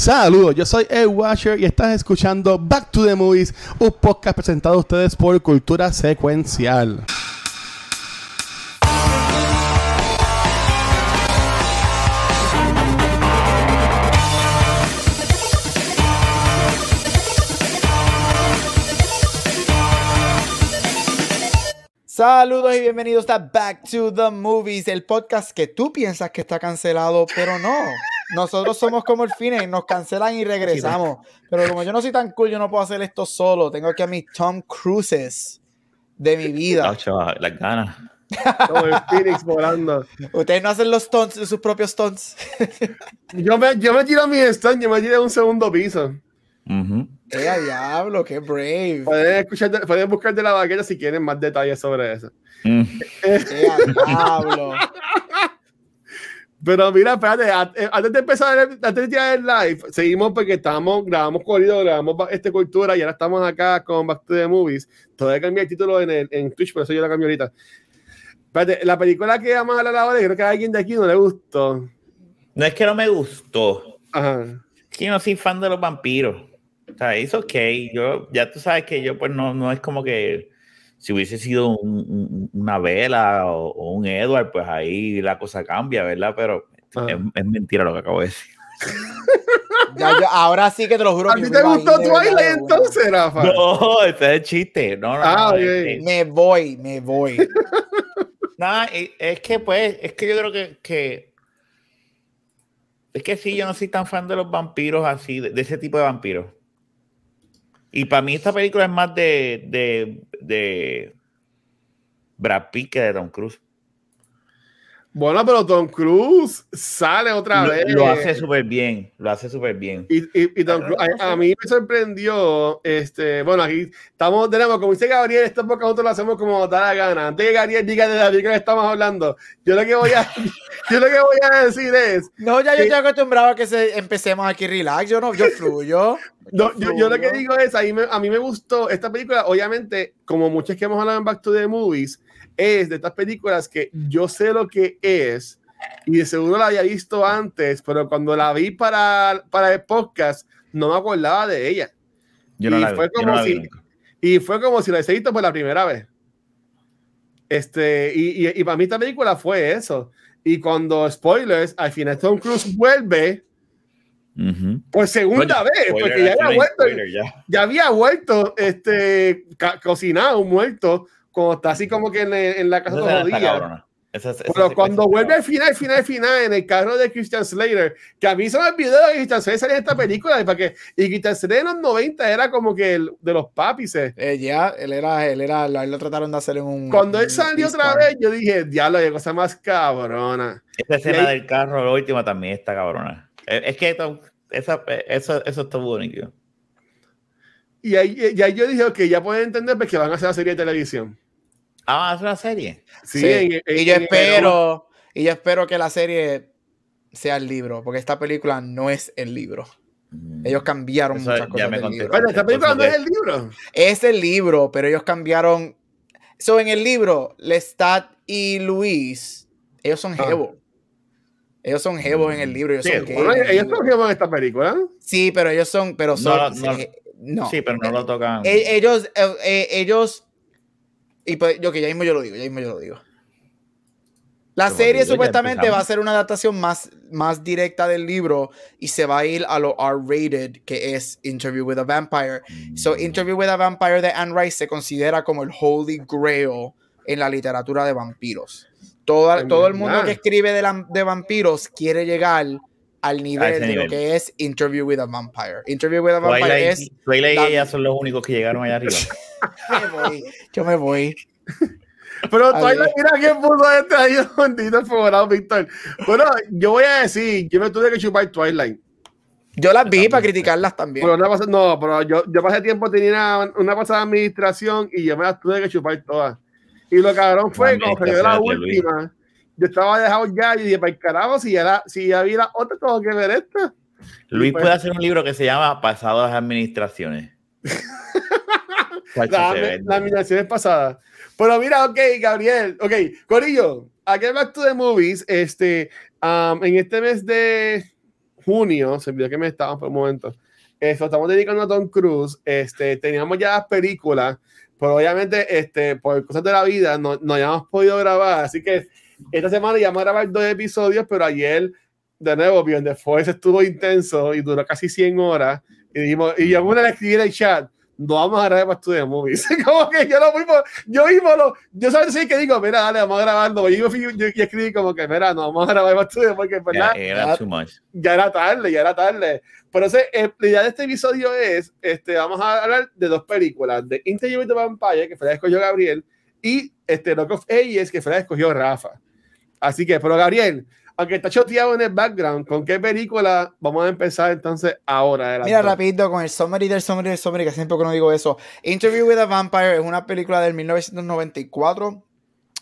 Saludos, yo soy Ed Washer y estás escuchando Back to the Movies, un podcast presentado a ustedes por Cultura Secuencial. Saludos y bienvenidos a Back to the Movies, el podcast que tú piensas que está cancelado, pero no. Nosotros somos como el cine, nos cancelan y regresamos. Pero como yo no soy tan cool, yo no puedo hacer esto solo. Tengo aquí a mis Tom Cruises de mi vida. las ganas. Como el Phoenix volando. Ustedes no hacen los stunts de sus propios stunts. yo, me, yo me tiro mi stunt, yo me tiro un segundo piso. ¡Eh, diablo! ¡Qué brave! Pueden, escuchar, pueden buscar de la vaquera si quieren más detalles sobre eso. Mm. ¡Eh, diablo! Pero mira, espérate, eh, antes de empezar, antes de tirar el live, seguimos porque estábamos, grabamos corrido, grabamos este cultura y ahora estamos acá con Back to the Movies. Todavía cambié el título en, el, en Twitch, por eso yo la cambio ahorita. Espérate, la película que vamos a hablar ahora, creo que a alguien de aquí no le gustó. No es que no me gustó. Ajá. Que no soy fan de los vampiros. O sea, es ok. Yo, ya tú sabes que yo, pues, no, no es como que si hubiese sido una vela o, un Edward, pues ahí la cosa cambia, ¿verdad? Pero es, mentira lo que acabo de decir. Ya, ahora sí que te lo juro. ¿A ti te gustó Twilight entonces, Rafa? No, ese es chiste. No, no, ah, Me voy, me voy. Nada, es que pues, es que yo creo que, que, es que sí, yo no soy tan fan de los vampiros así, de ese tipo de vampiros. Y para mí esta película es más de, de, de Brad Pitt que de Tom Cruise. Bueno, pero Tom Cruise sale otra vez. Lo hace súper bien, lo hace súper bien. Y, y, Tom Cruise, a, mí me sorprendió, este, bueno, aquí estamos, tenemos, como dice Gabriel, esta época nosotros lo hacemos como da la gana. Antes que Gabriel diga de la que estamos hablando, yo lo que voy a, yo lo que voy a decir es... No, ya yo estoy acostumbrado a que se, empecemos aquí relax, yo no, yo fluyo. No, yo, yo, lo que digo es, a mí, me, a mí me gustó esta película, obviamente, como muchas que hemos hablado en Back to the Movies, es de estas películas que yo sé lo que es y de seguro la había visto antes, pero cuando la vi para, para el podcast no me acordaba de ella. Yo no y, la fue como si, y fue como si la hubiese visto por la primera vez. Este, y, y, para mí esta película fue eso. Y cuando, spoilers, al final Tom Cruise vuelve, por segunda vez, porque ya había vuelto, ya. había vuelto este, cocinado, muerto, como está así como que en, la casa todos los días. Pero cuando vuelve al final, final, final, en el carro de Christian Slater, que a mí se me olvidó que Christian Slater salía en esta película, porque, y Christian Slater en los 90 era como que el, de los papis. Eh, ya, él era, él era, él lo trataron de hacer en un. Cuando él salió otra vez, yo dije, diablo, qué cosa más cabrona. Esta escena del carro, la última, también está cabrona. Es que eso, eso, eso está bonito. Y ahí, y ahí yo dije, ok, ya pueden entender pues, que van a hacer la serie de televisión. Ah, van a hacer una serie. Sí, y yo espero, y yo espero que la serie sea el libro, porque esta película no es el libro. Mm. Ellos cambiaron muchas cosas del libro. Pero esta película no es el libro. Es el libro, pero ellos cambiaron. So, en el libro, Lestat y Luis, ellos son ah. Ellos son jevos en el libro. Ellos, son ellos son jevos en esta película. Sí, pero ellos son. Pero son, no, Sí, pero no lo tocan. E, ellos, eh, eh, ellos. Y pues, yo que ya mismo yo lo digo, ya mismo yo lo digo. La serie supuestamente va a ser una adaptación más, más directa del libro y se va a ir a lo R-rated que es Interview with a Vampire. So, mm. Interview with a Vampire de Anne Rice se considera como el holy grail en la literatura de vampiros. Todo, todo el mundo que escribe de, de vampiros quiere llegar al nivel de lo que es Interview with a Vampire. Interview with a Vampire es. Twilight y ella son los únicos que llegaron allá arriba. me voy, yo me voy. Pero Twilight, mira quién puso este ahí, bendito favorado, Víctor. Bueno, yo voy a decir, yo me tuve que chupar Twilight. Yo las vi para criticarlas también. Pero no, no, pero yo, yo pasé tiempo, tenía una, una pasada administración y yo me las tuve que chupar todas. Y lo cabrón fue, como que la última, yo estaba dejado ya y dije, para el carajo, si ya, si ya vi la otra, tengo que ver esta. Luis pues puede hacer un libro que se llama Pasadas Administraciones. la, la administración es pasada. Pero mira, ok, Gabriel, ok, Corillo, aquí Back to the Movies, este, um, en este mes de junio, se olvidó que me estaban por un momento. Esto, estamos dedicando a Tom Cruise. Este, teníamos ya las películas, pero obviamente este, por cosas de la vida no, no hayamos podido grabar. Así que esta semana ya vamos a grabar dos episodios, pero ayer, de nuevo, the Force estuvo intenso y duró casi 100 horas. Y dijimos, y yo una le escribí en el chat, no vamos a grabar para Studio Movies. como que yo lo mismo, yo mismo lo, yo sabes sí que digo, mira, dale, vamos a grabarlo. Yo, yo, yo, escribí como que, mira, no vamos a grabar para Studio porque, ¿verdad? era too much. ya era tarde, ya era tarde. Pero ese, eh, la idea de este episodio es, este, vamos a hablar de dos películas, de Interview with the Vampire, que fue la escogió Gabriel, y este, Rock of Ages, que fue la escogió Rafa. Así que, pero Gabriel, aunque está choteado en el background, ¿con qué película vamos a empezar entonces ahora? Mira, rápido, con el summary del summary del summary, que siempre que no digo eso. Interview with a Vampire es una película del 1994.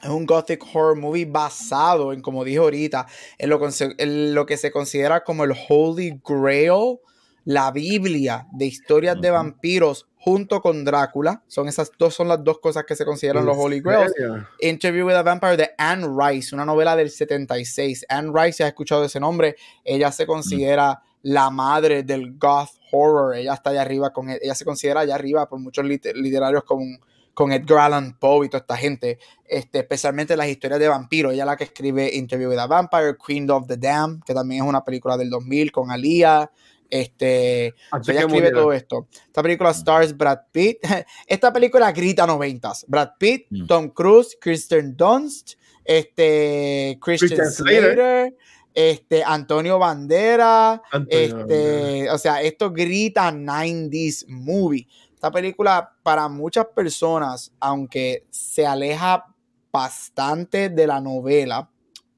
Es un gothic horror movie basado en, como dije ahorita, en lo, en lo que se considera como el Holy Grail, la Biblia de historias de vampiros junto con Drácula. Son esas dos son las dos cosas que se consideran los Holy Grails. Interview with a Vampire de Anne Rice, una novela del 76. Anne Rice, si has escuchado ese nombre, ella se considera la madre del goth horror. Ella está allá arriba con ella se considera allá arriba por muchos literarios con, con Edgar Allan Poe y toda esta gente, este, especialmente las historias de vampiros. Ella es la que escribe Interview with a Vampire, Queen of the Dam, que también es una película del 2000 con Alia. Este, ella escribe todo esto. Esta película stars Brad Pitt. Esta película grita noventas. Brad Pitt, mm. Tom Cruise, Kristen Dunst, este, Christian, Slater, este, Antonio Bandera, este, o sea, esto grita 90s movie. Esta película para muchas personas, aunque se aleja bastante de la novela,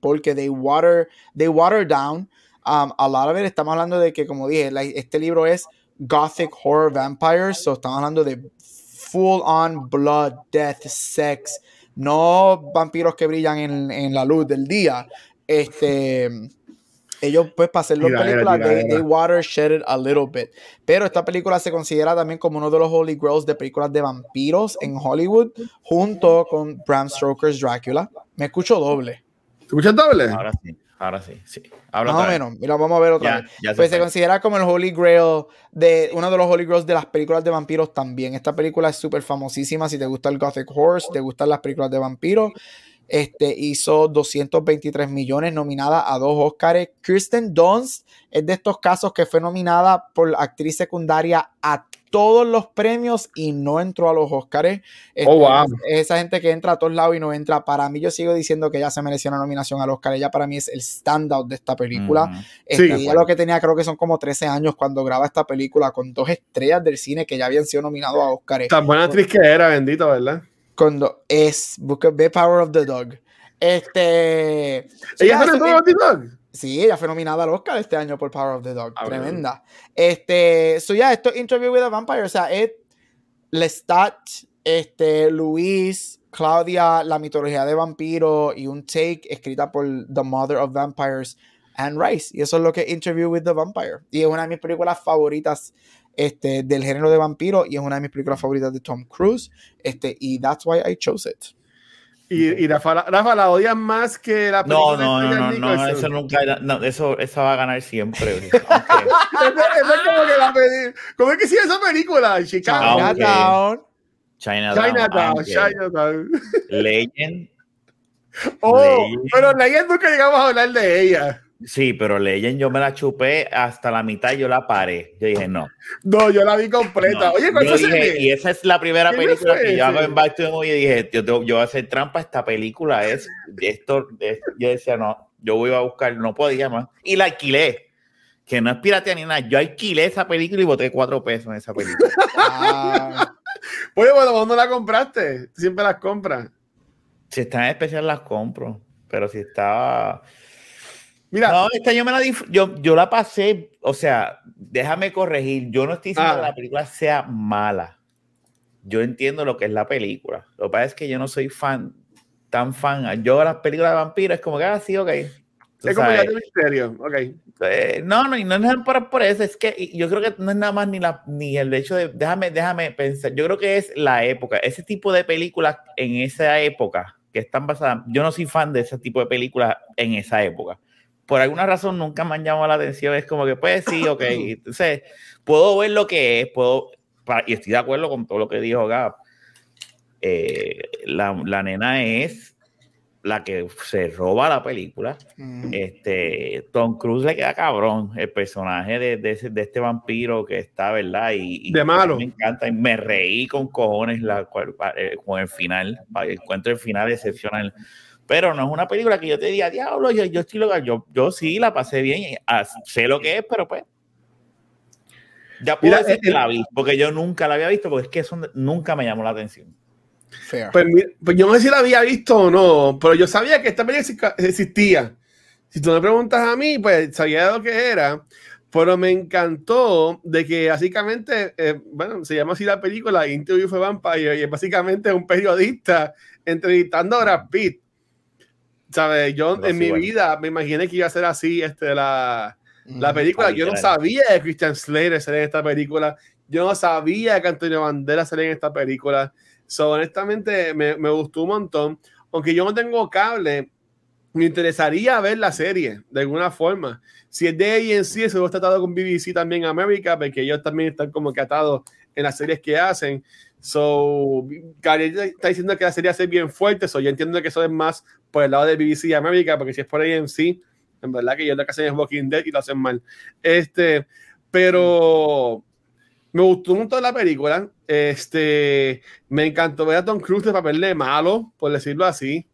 porque they water, they water down Um, a lot of it, estamos hablando de que, como dije, este libro es Gothic Horror Vampires, so estamos hablando de full on blood, death, sex, no vampiros que brillan en, la luz del día. Este, ellos, pues, para hacer las películas, they, watershed it a little bit. Pero esta película se considera también como uno de los holy grails de películas de vampiros en Hollywood, junto con Bram Stoker's Dracula. Me escucho doble. ¿Te escuchas doble? Ahora sí. Ahora sí, sí. Más o menos. Mira, vamos a ver otra vez. pues se, considera como el Holy Grail de uno de los Holy Grails de las películas de vampiros también. Esta película es súper famosísima. Si te gusta el Gothic Horse, te gustan las películas de vampiros. Este hizo 223 millones, nominada a dos Oscars. Kristen Dunst es de estos casos que fue nominada por actriz secundaria a todos los premios y no entró a los Oscars. Este, oh, esa gente que entra a todos lados y no entra. Para mí, yo sigo diciendo que ella se mereció una nominación al Oscar. Ella para mí es el standout de esta película. Este, ella lo que tenía, creo que son como 13 años cuando graba esta película con dos estrellas del cine que ya habían sido nominados a Oscar. Tan buena actriz que era, bendito, ¿verdad? Cuando es The Power of the Dog. Este. ¿Ella es Power of the Dog? Sí, ella fue nominada al Oscar este año por Power of the Dog. Ah, Tremenda. Este, so ya, esto Interview with a Vampire, o sea, es Lestat, este, Luis, Claudia, la mitología de vampiro y un take escrita por The Mother of Vampires, Anne Rice. Y eso es lo que es Interview with the Vampire. Y es una de mis películas favoritas este, del género de vampiro y es una de mis películas favoritas de Tom Cruise. Este, y that's why I chose it. Y, y Rafa, Rafa, la odias más que la película No, no, no, no, no, eso nunca no, eso, esa va a ganar siempre. es, como que la ¿Cómo es que sigue esa película? Chinatown. Chinatown. Chinatown, Chinatown. Legend. Oh, pero Legend nunca llegamos a hablar de ella. Sí, pero Legend yo me la chupé hasta la mitad y yo la paré. Yo dije, no. No, yo la vi completa. Oye, ¿cuál fue Y esa es la primera película que yo hago en Back to the Movie y dije, yo, yo, voy a hacer trampa, esta película es esto. yo decía, no, yo voy a buscar, no podía más. Y la alquilé. Que no es piratería ni nada. Yo alquilé esa película y boté cuatro pesos en esa película. ah. Oye, bueno, ¿dónde la compraste? Siempre las compras. Si está en especial las compro. Pero si estaba Mira, no, esta yo me la yo, yo la pasé, o sea, déjame corregir, yo no estoy diciendo que ah. la película sea mala. Yo entiendo lo que es la película. Lo que pasa es que yo no soy fan, tan fan. Yo las películas de vampiros es como que, ah, sí, ok. Es como ya de misterio, ok. Eh, no, no, y no es por, por eso, es que yo creo que no es nada más ni, la, ni el hecho de, déjame, déjame pensar, yo creo que es la época, ese tipo de películas en esa época que están basadas, yo no soy fan de ese tipo de películas en esa época por alguna razón nunca me han llamado la atención. Es como que, pues sí, ok. Entonces, puedo ver lo que es, puedo, y estoy de acuerdo con todo lo que dijo Gab. Eh, la, la, nena es la que se roba la película. Mm. Este, Tom Cruise le queda cabrón el personaje de, de, de este vampiro que está, ¿verdad? Y, de malo. Me encanta y me reí con cojones la, eh, con el final. Encuentro el final excepcional. Pero no es una película que yo te diga, diablo, yo, yo estoy yo, yo sí la pasé bien, ah, sé lo que es, pero pues. Ya puedo decir que la vi, porque yo nunca la había visto, porque es que eso nunca me llamó la atención. Pues, pues, yo no sé si la había visto o no, pero yo sabía que esta película existía. Si tú me preguntas a mí, pues sabía lo que era, pero me encantó de que básicamente, eh, bueno, se llama así la película, Interview for Vampire, y es básicamente un periodista entrevistando a Brad Pitt. ¿Sabes? Yo en mi vida me imaginé que iba a ser así este, la, la mm, película. Yo no sabía que Christian Slater salía en esta película. Yo no sabía que Antonio Banderas salía en esta película. So, honestamente, me, me, gustó un montón. Aunque yo no tengo cable, me interesaría ver la serie de alguna forma. Si es de AMC, eso está atado con BBC también en América, porque ellos también están como que atados en las series que hacen. So, Gabriel está diciendo que la serie hace bien fuerte. So, yo entiendo que eso es más por el lado de BBC América, porque si es por AMC, en verdad que ellos lo que hacen es Walking Dead y lo hacen mal. Este, pero me gustó mucho la película. Este, me encantó ver a Tom Cruise de papel de malo, por decirlo así.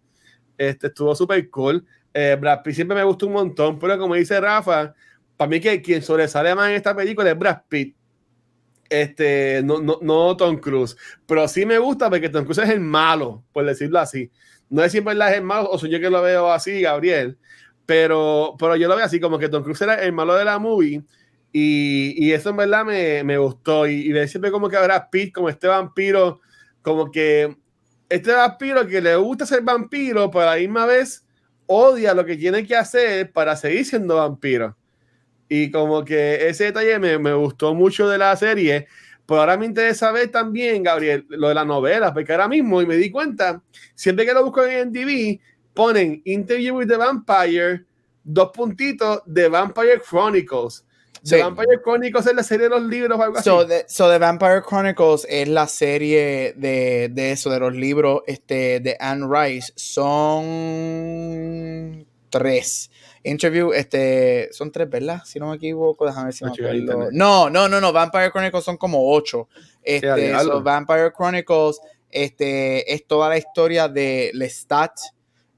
Este, estuvo súper cool. Eh, Brad Pitt siempre me gustó un montón, pero como dice Rafa, para mí que quien sobresale más en esta película es Brad Pitt. Este, no, no, no Tom Cruise. Pero sí me gusta porque Tom Cruise es el malo, por decirlo así. No es siempre el malo, o soy yo que lo veo así, Gabriel. Pero, pero yo lo veo así, como que Tom Cruise era el malo de la movie y, eso en verdad me, me gustó. Y, y siempre como que habrá Pete, como este vampiro, como que este vampiro que le gusta ser vampiro, pero a la misma vez odia lo que tiene que hacer para seguir siendo vampiro. Y como que ese detalle me, me gustó mucho de la serie. Pero ahora me interesa ver también, Gabriel, lo de la novela, porque ahora mismo, y me di cuenta, siempre que lo busco en TV, ponen Interview with the Vampire, dos puntitos de Vampire Chronicles. The Vampire Chronicles es la serie de los libros o algo así. so, The Vampire Chronicles es la serie de, de, eso, de los libros este, de Anne Rice. Son tres. Interview, este, son tres, ¿verdad? Si no me equivoco, déjame ver si me acuerdo. No, no, no, no, Vampire Chronicles son como ocho. Este, Vampire Chronicles, este, es toda la historia de Lestat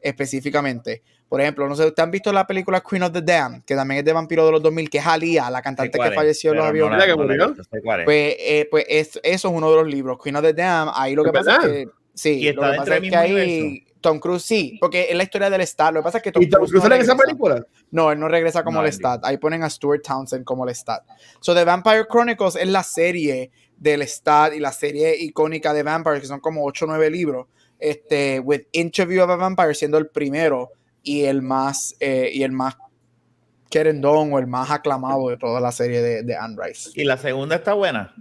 específicamente. Por ejemplo, no sé, ¿ustedes han visto la película Queen of the Dam? Que también es de vampiro de los 2000, que es Alia, la cantante que falleció en los aviones. pues, eh, pues eso es uno de los libros, Queen of the Dam. Ahí lo que pasa es que. Sí, lo que pasa es que ahí. Tom Cruise sí, porque es la historia del Stat. Lo que pasa es que Tom ¿Y Tom Cruise, no en esa película? No, él no regresa como el Stat. Ahí ponen a Stuart Townsend como el Stat. So, The Vampire Chronicles es la serie del Stat y la serie icónica de Vampire, que son como 8 o 9 libros. Este, with Interview of a Vampire siendo el primero y el más, eh, y el más querendón o el más aclamado de toda la serie de, de Anne Rice. ¿Y la segunda está buena?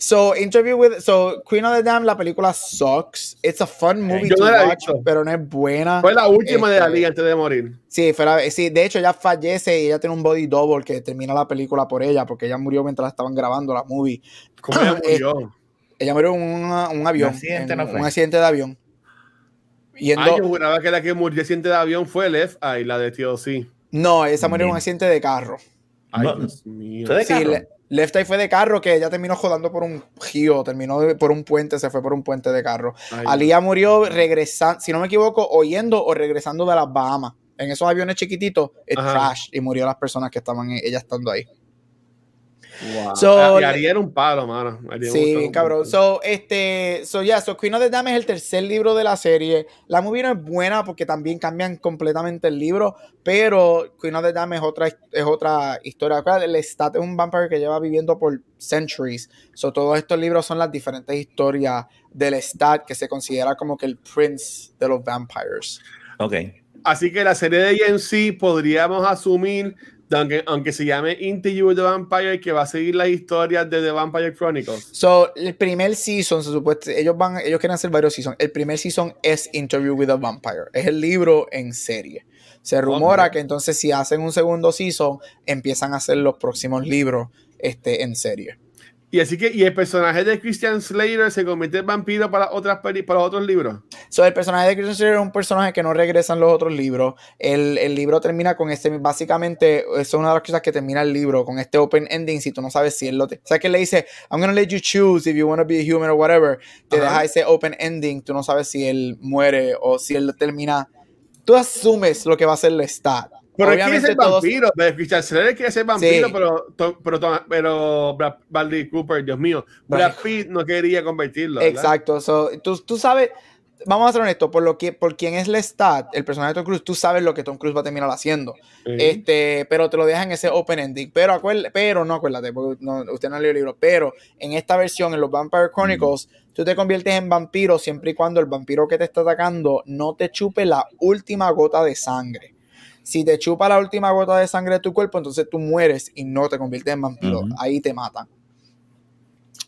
So, Interview with. So, Queen of the Dam, la película sucks. It's a fun movie to watch, pero no es buena. Fue la última de la este, liga antes de morir. Sí, fue sí, de hecho, ella fallece y ella tiene un body double que termina la película por ella, porque ella murió mientras estaban grabando la movie. ¿Cómo ella murió? ella murió en un, avión. Un accidente, no fue. Un accidente de avión. Yendo... Ay, yo juraba que la que murió accidente de avión fue Left Eye, la de sí. No, esa murió en un accidente de carro. Ay, Dios mío. ¿Fue de carro? Sí, Left Eye fue de carro, que ella terminó jodando por un giro, terminó por un puente, se fue por un puente de carro. Alía murió regresando, si no me equivoco, oyendo o regresando de las Bahamas. En esos aviones chiquititos, es crash y murió las personas que estaban ella estando ahí. Wow. So, y era un palo, mano. sí, bien cabrón. So, este, so, ya, so Queen of the Dam es el tercer libro de la serie. La movie no es buena porque también cambian completamente el libro, pero Queen of the Dam es otra, es otra historia. El Stat es un vampire que lleva viviendo por centuries. So, todos estos libros son las diferentes historias del Stat que se considera como que el prince de los vampires. Ok. Así que la serie de sí podríamos asumir aunque, aunque se llame Interview with the Vampire, que va a seguir las historias de The Vampire Chronicles. So, el primer season, se supone, ellos van, ellos quieren hacer varios seasons. El primer season es Interview with the Vampire. Es el libro en serie. Se rumora que entonces si hacen un segundo season, empiezan a hacer los próximos libros este, en serie. Y así que, y el personaje de Christian Slater se convierte en vampiro para otras para otros libros. So, el personaje de Christian Slater es un personaje que no regresa en los otros libros. El, el, libro termina con este, básicamente, eso es una de las cosas que termina el libro, con este open ending, si tú no sabes si él lo te. O sea, que le dice, I'm gonna let you choose if you want to be a human or whatever. Te deja ese open ending, tú no sabes si él muere o si él termina. Tú asumes lo que va a ser el stat. Pero él quiere ser vampiro. Richard Slater quiere ser vampiro, sí. pero, pero, pero Bradley Cooper, Dios mío, Brad Pitt no quería convertirlo. ¿verdad? Exacto, so, tú, tú sabes, vamos a ser honestos, por lo que por quien es Lestat, el personaje de Tom Cruise, tú sabes lo que Tom Cruise va a terminar haciendo. Este, pero te lo dejan en ese open ending. Pero, acuérdate, pero no acuérdate, porque no, usted no leyó el libro. Pero en esta versión, en los Vampire Chronicles, mm. tú te conviertes en vampiro siempre y cuando el vampiro que te está atacando no te chupe la última gota de sangre. Si te chupa la última gota de sangre de tu cuerpo, entonces tú mueres y no te conviertes en vampiro. Uh -huh. Ahí te matan.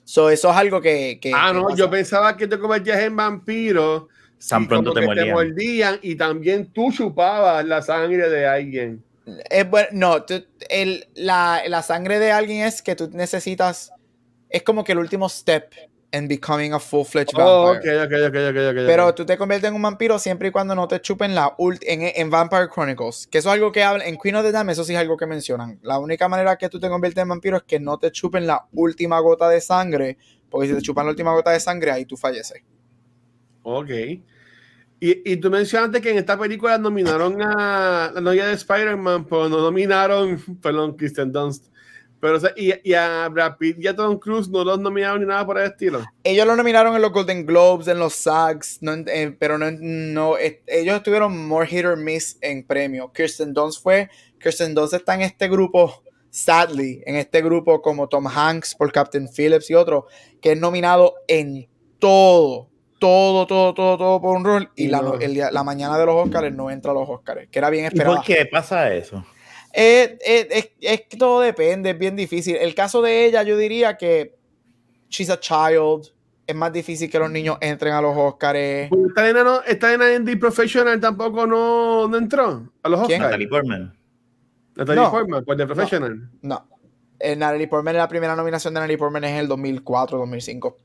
So, eso es algo que. que ah, que no, pasa. yo pensaba que te convertías en vampiro. Tan pronto te mordían. te mordían. y también tú chupabas la sangre de alguien. Es bueno, no, tú, el, la, la sangre de alguien es que tú necesitas. Es como que el último step en becoming a full-fledged oh, vampire. Okay, okay, okay, okay, okay, Pero tú te conviertes en un vampiro siempre y cuando no te chupen la ult en, en, Vampire Chronicles. Que eso es algo que habla en Queen of the Dam, eso sí es algo que mencionan. La única manera que tú te conviertes en vampiro es que no te chupen la última gota de sangre. Porque si te chupan la última gota de sangre, ahí tú falleces. Ok. Y, y tú mencionaste que en esta película nominaron a la novia de Spider-Man, pero no nominaron, perdón, Kristen Dunst pero, o sea, y, y, a Brad Pitt y a Tom Cruise no los nominaron ni nada por el estilo. Ellos lo nominaron en los Golden Globes, en los SAGs, no, eh, pero no, no eh, ellos estuvieron more hit or miss en premio. Kirsten Dunst fue, Kirsten Dunst está en este grupo, sadly, en este grupo como Tom Hanks por Captain Phillips y otro, que es nominado en todo, todo, todo, todo, todo por un rol. Y no. la, el, la mañana de los Oscars no entra a los Oscars, que era bien esperado. ¿Y por qué pasa eso? Eh, eh, es, es, que todo depende, es bien difícil. El caso de ella, yo diría que she's a child. Es más difícil que los niños entren a los Oscars. Esta nena, no, esta nena en The Professional tampoco no, no entró a los Oscars. Natalie Portman. Natalie no, Portman, pues The Professional. No. no. Eh, Natalie Portman, la primera nominación de Natalie Portman es en el 2004, 2005.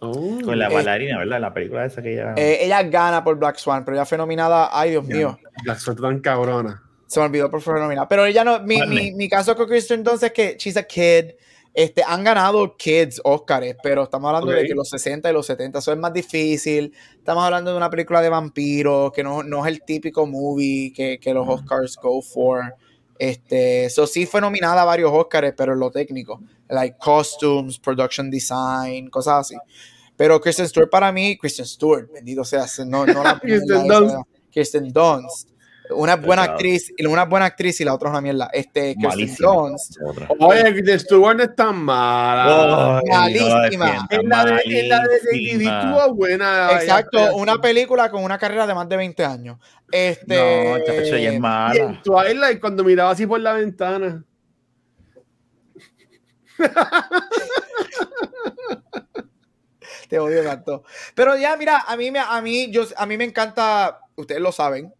Oh. Con la bailarina, eh, ¿verdad? La película esa que ella. Eh, ella gana por Black Swan, pero ella fue nominada. Ay, Dios yeah. mío. Black Swan tan cabrona. Se me olvidó por favor nominar. Pero ella no. Mi, mi, mi, caso con Kristen entonces es que she's a kid. Este, han ganado kids Oscars, pero estamos hablando okay. de que los 60 y los 70 eso es más difícil. Estamos hablando de una película de vampiros, que no, no es el típico movie que, que los Oscars go for. Este, eso sí fue nominada a varios Oscars, pero en lo técnico, like costumes, production design, cosas así. Pero Kristen Stewart para mí, Kristen Stewart, bendito sea, no, no la Kristen Dunst. Kristen Dunst una buena claro. actriz, una buena actriz y la otra es una mierda. Este, Kirsten Dunst. Oye, Kristen Stewart no es tan mala. Oh, malísima. En la de, en la de estuvo buena. Exacto, una película con una carrera de más de 20 años. Este, no, esta ya es mala. Y en Twilight, cuando miraba así por la ventana. Te odio tanto. Pero ya, mira, a mí, me, a mí, yo, a mí me encanta, ustedes lo saben,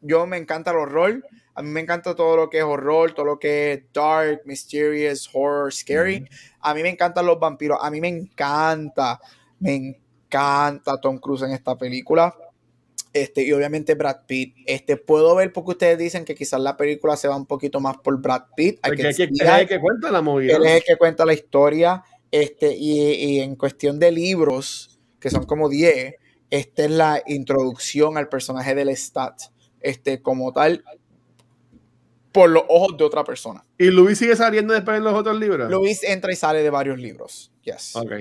yo me encanta el horror. A mí me encanta todo lo que es horror, todo lo que es dark, mysterious, horror, scary. Mm -hmm. A mí me encantan los vampiros. A mí me encanta, me encanta Tom Cruise en esta película. Este, y obviamente Brad Pitt. Este, puedo ver porque ustedes dicen que quizás la película se va un poquito más por Brad Pitt. Hay que, es que, el que cuenta la movida. Él es el que cuenta la historia. Este, y, y en cuestión de libros, que son como 10, esta es la introducción al personaje del Stat este, como tal por los ojos de otra persona. ¿Y Luis sigue saliendo después de los otros libros? Luis entra y sale de varios libros. Yes. Ok.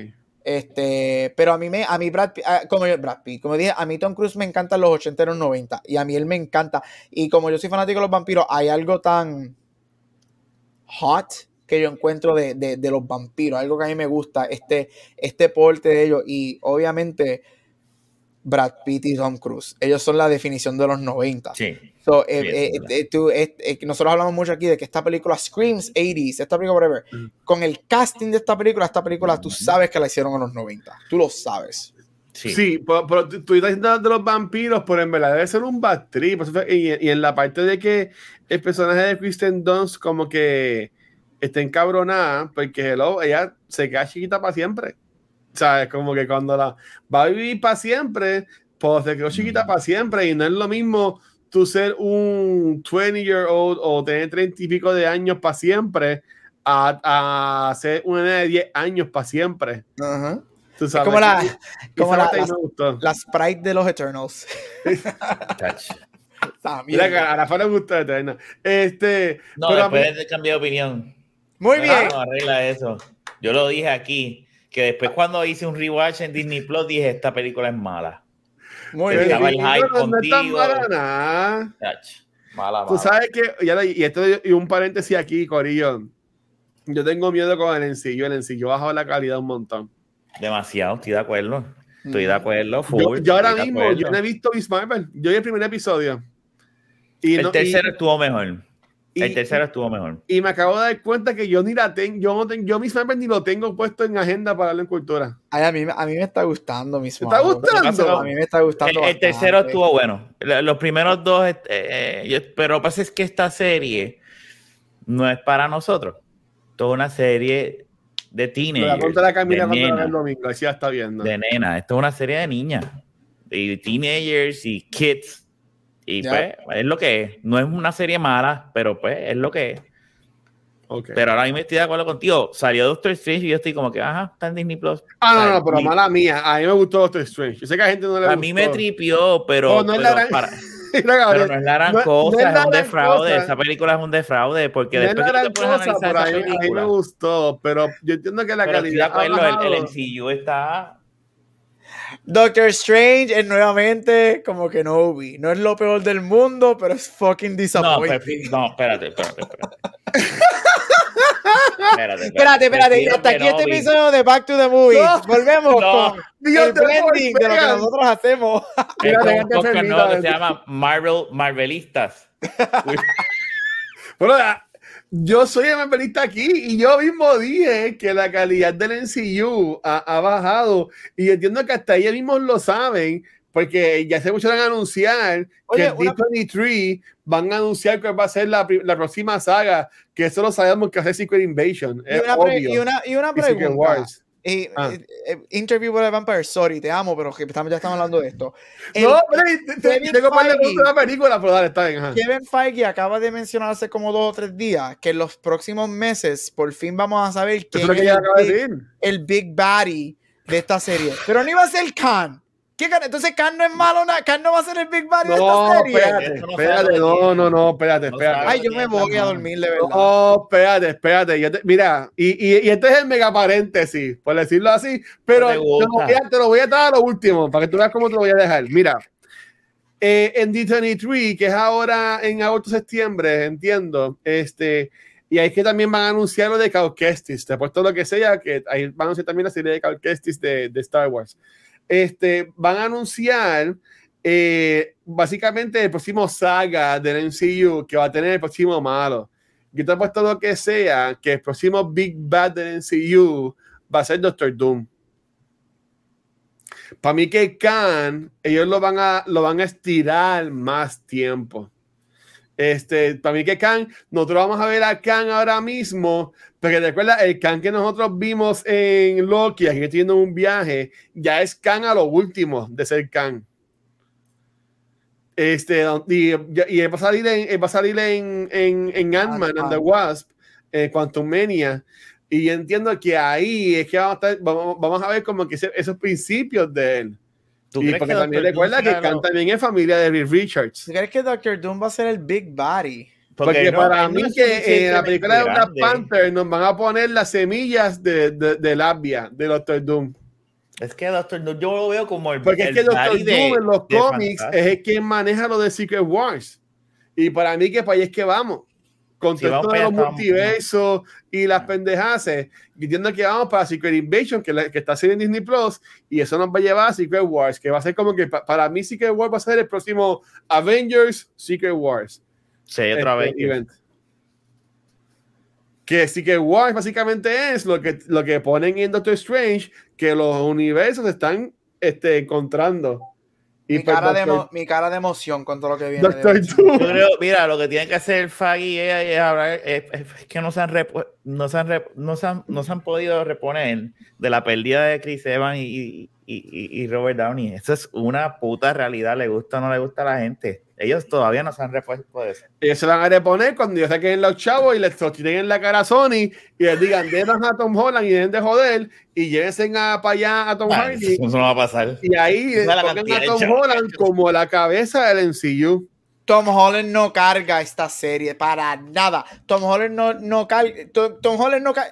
Este, pero a mí me, a mí Brad, como yo, Brad Pitt, como dije, a mí Tom Cruise me encantan los 80 y los 90 y a mí él me encanta y como yo soy fanático de los vampiros, hay algo tan hot que yo encuentro de, de, de los vampiros, algo que a mí me gusta, este, este porte de ellos y obviamente Brad Pitt y Tom Cruise. Ellos son la definición de los 90. Sí. So, eh, eh, eh, tú, nosotros hablamos mucho aquí de que esta película screams 80s, esta película, whatever. Mm. Con el casting de esta película, esta película tú sabes que la hicieron en los 90. Tú lo sabes. Sí, pero, tú estás diciendo de los vampiros, pero en verdad debe ser un bad trip. Y, y, en la parte de que el personaje de Kristen Dunst como que está encabronada, porque hello, ella se queda chiquita para siempre. O sea, es como que cuando la va a vivir para siempre, pues se quedó chiquita para siempre. Y no es lo mismo tú ser un 20 year old o tener 30 y pico de años para siempre a, a ser una de 10 años para siempre. Ajá es como la, como la, la, sprite de los Eternals. Mira, a la le gusta Eternal. Este, no, después de cambiar de opinión. Muy bien. No, arregla eso. Yo lo dije aquí, que después cuando hice un rewatch en Disney Plus dije, esta película es mala. Muy bien. Estaba el hype no, contigo. No mala nada. Mala, Tú sabes que, y, esto, y un paréntesis aquí, Corillo. Yo tengo miedo con el encillo. El encillo bajó la calidad un montón. Demasiado, estoy de acuerdo. Estoy de acuerdo. yo, ahora mismo, yo no he visto Miss Marvel. Yo vi el primer episodio. Y el tercero estuvo mejor. El tercero estuvo mejor. Y me acabo de dar cuenta que yo ni la tengo, yo no tengo, yo Marvel ni lo tengo puesto en agenda para darle en cultura. Ay, a mí, a mí me está gustando Marvel. ¿Te está gustando? A mí me está gustando. El, tercero estuvo bueno. Los primeros dos, eh, eh, pero lo que pasa es que esta serie no es para nosotros. Toda una serie de teenagers. La Camila de nena, el domingo, así ya está viendo. De nena, esto es una serie de niñas. Y teenagers y kids. Y pues, es lo que es. No es una serie mala, pero pues es lo que es. Okay. Pero ahora mismo estoy de acuerdo contigo. Salió Doctor Strange y yo estoy como que, ajá, está en Disney Plus. Ah, no, no, pero mala mía. A mí me gustó Doctor Strange. Yo sé que a gente no le gustó. A mí me tripió, pero. Oh, no pero es la para... pero no es la gran cosa, es, un defraude. Esa película es un defraude porque después es la gran cosa, por ahí, a mí me gustó, pero yo entiendo que la pero calidad. el, el MCU está Doctor Strange es nuevamente como que no vi. No es lo peor del mundo, pero es fucking disappointing. No, espérate, espérate, espérate. espérate, espérate, espérate. Hasta aquí este episodio de Back to the Movies. Volvemos con el blending de lo que nosotros hacemos. Es un podcast nuevo que se llama Marvel Marvelistas. bueno, yo soy el aquí y yo mismo dije que la calidad del NCU ha, bajado y entiendo que hasta ellos mismos lo saben porque ya se mucho a anunciar que en D23 van a anunciar que va a ser la, la, próxima saga, que eso lo sabemos que hace Secret Invasion. Y una, y una, y una pregunta. Ah. eh, eh, Interview with a Vampire, sorry, te amo, pero que estamos, ya estamos hablando de esto. no, pero tengo para una película, pero dale, está bien. Kevin Feige acaba de mencionar hace como dos o tres días que en los próximos meses por fin vamos a saber quién es, el, el Big Baddy de esta serie. Pero no iba a ser Khan. ¿Qué Entonces Khan no es malo, Khan no va a ser el Big Bad no, de esta serie. Espérate, espérate, no, no, no, espérate, espérate. Ay, yo me voy a dormir, de verdad. No, espérate, espérate. mira, y, y, y, este es el mega paréntesis, por decirlo así, pero te, lo voy a, te, lo voy a, dar a lo último, para que tú veas cómo te lo voy a dejar. Mira, eh, en D23, que es ahora en agosto-septiembre, entiendo, este... Y ahí es que también van a anunciar lo de Cal Kestis. Te he puesto lo que sea, que ahí van a anunciar también la serie de Cal Kestis de, de Star Wars este, van a anunciar eh, básicamente el próximo saga del MCU que va a tener el próximo malo. Yo te he puesto lo que sea, que el próximo Big Bad del MCU va a ser Doctor Doom. Para mí que Khan, ellos lo van a, lo van a estirar más tiempo. Este, para mí que Khan, nosotros vamos a ver a Khan ahora mismo, porque recuerda, el Khan que nosotros vimos en Loki, aquí estoy un viaje, ya es Khan a lo último de ser Khan. Este, y, y va a salir en, va a salir en, en, en Ant-Man and the Wasp, eh, Quantum Mania. Y entiendo que ahí es que vamos a, vamos, vamos a ver como que esos principios de él. Y porque también recuerda que Khan también es familia de Reed Richards. ¿Tú crees que Doctor Doom va a ser el Big Body? Porque, para mí que en la película de Black Panther nos van a poner las semillas de, de, de labia de Doctor Doom. Es que Doctor Doom yo lo veo como el Porque es que Doctor Doom en los cómics es el quien maneja lo de Secret Wars. Y para mí que para allá es que vamos. Con todo de los multiversos y las pendejas, diciendo que vamos para Secret Invasion, que, que está haciendo en Disney Plus, y eso nos va a llevar a Secret Wars, que va a ser como que para mí Secret Wars va a ser el próximo Avengers Secret Wars. Sí, otra vez. Que que Wars básicamente es lo que, lo que ponen en Doctor Strange, que los universos están este, encontrando. Mi, pues cara de mi, cara de emoción con todo lo que viene. mira, lo que tiene que hacer el Faggy es, hablar, es, que no se, han no, se han no, se han, no se han podido reponer de la pérdida de Chris Evans y, y, y, Robert Downey. Eso es una puta realidad, le gusta o no le gusta a la gente. Ellos todavía no se han repuesto de eso. Ellos se van a reponer cuando ellos saquen los chavos y les tiren en la cara a Sony y les digan, dejan a Tom Holland y dejen de joder y llévense a, para allá a Tom Holland. Eso no va a pasar. Y ahí ponen a Tom Holland como la cabeza del MCU. Tom Holland no carga esta serie para nada. Tom Holland no, no carga. Tom, Holland no carga.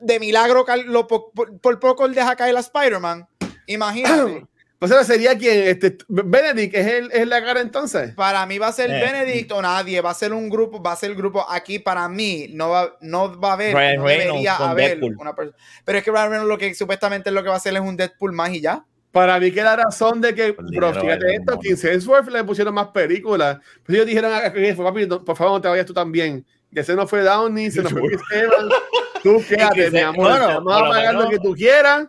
De milagro, por, por, poco él deja caer a Spider-Man. Imagínate. Pues eso sería quien, este, Benedict es, el, es la cara entonces. Para mí va a ser eh. Benedict o nadie, va a ser un grupo, va a ser el grupo aquí para mí, no va, no va a haber, no debería haber una persona. Pero es que Ryan Reynolds lo que supuestamente lo que va a hacer es un Deadpool más y ya. Para mí que la razón de que, bro, fíjate esto, que Sensworth le pusieron más películas. Pues ellos dijeron, ah, papi, por favor no te vayas tú también. Que ese no fue Downey, se no fue Esteban. Tú quédate, mi amor, vamos a pagar lo que tú quieras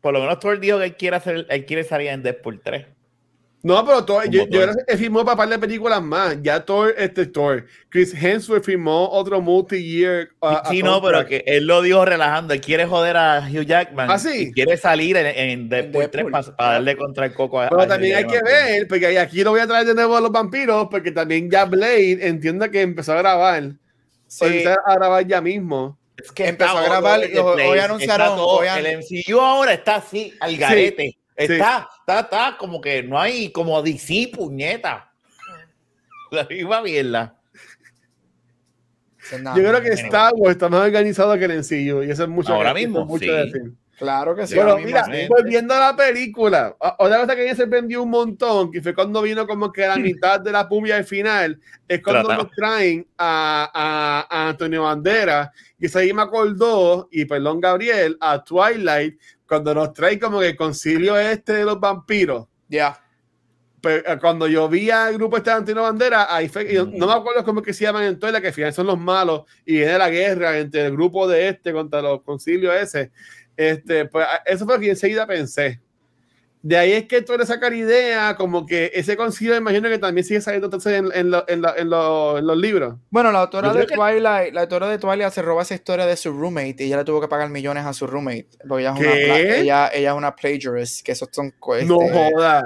por lo menos Thor dijo que él quiere, hacer, él quiere salir en Deadpool 3. No, pero Thor, yo, yo creo que firmó para par de películas más. Ya Thor, este Thor. Chris Hemsworth firmó otro multi-year. Uh, sí, no, pero que él lo dijo relajando. Él quiere joder a Hugh Jackman. ¿Ah, sí? quiere salir en, en Deadpool, 3 para, darle contra el coco a Pero también hay que ver, porque aquí lo voy a traer de nuevo a los vampiros, porque también ya Blade entiende que empezó a grabar. Sí. a grabar ya mismo. Es que empezó a grabar y hoy anunciaron. Hoy el MCU ahora está así, al garete. está, está, está como que no hay como DC, puñeta. La misma mierda. Yo creo que Star Wars está más organizado que el MCU y eso es mucho. Ahora mismo, mucho sí. Claro que sí. Bueno, mira, pues viendo la película, otra cosa que ella se vendió un montón, que fue cuando vino como que a la mitad de la pubia al final, es cuando nos traen a, a, Antonio Bandera, y se ahí me acordó, y perdón Gabriel, a Twilight, cuando nos trae como que el concilio este de los vampiros. Ya. Pues, eh, cuando yo vi al grupo este de Antonio Bandera, ahí fue, no me acuerdo cómo que se llaman en Twilight, que al final son los malos, y viene la guerra entre el grupo de este contra los concilios ese este, pues eso fue lo que enseguida pensé. De ahí es que tú eres sacar idea, como que ese concilio, imagino que también sigue saliendo entonces en, en, en, en los libros. Bueno, la autora de Twilight, la autora de Twilight se roba esa historia de su roommate y ella le tuvo que pagar millones a su roommate. Porque ella es, una, ella, ella es una plagiarist, que esos son No este, jodas.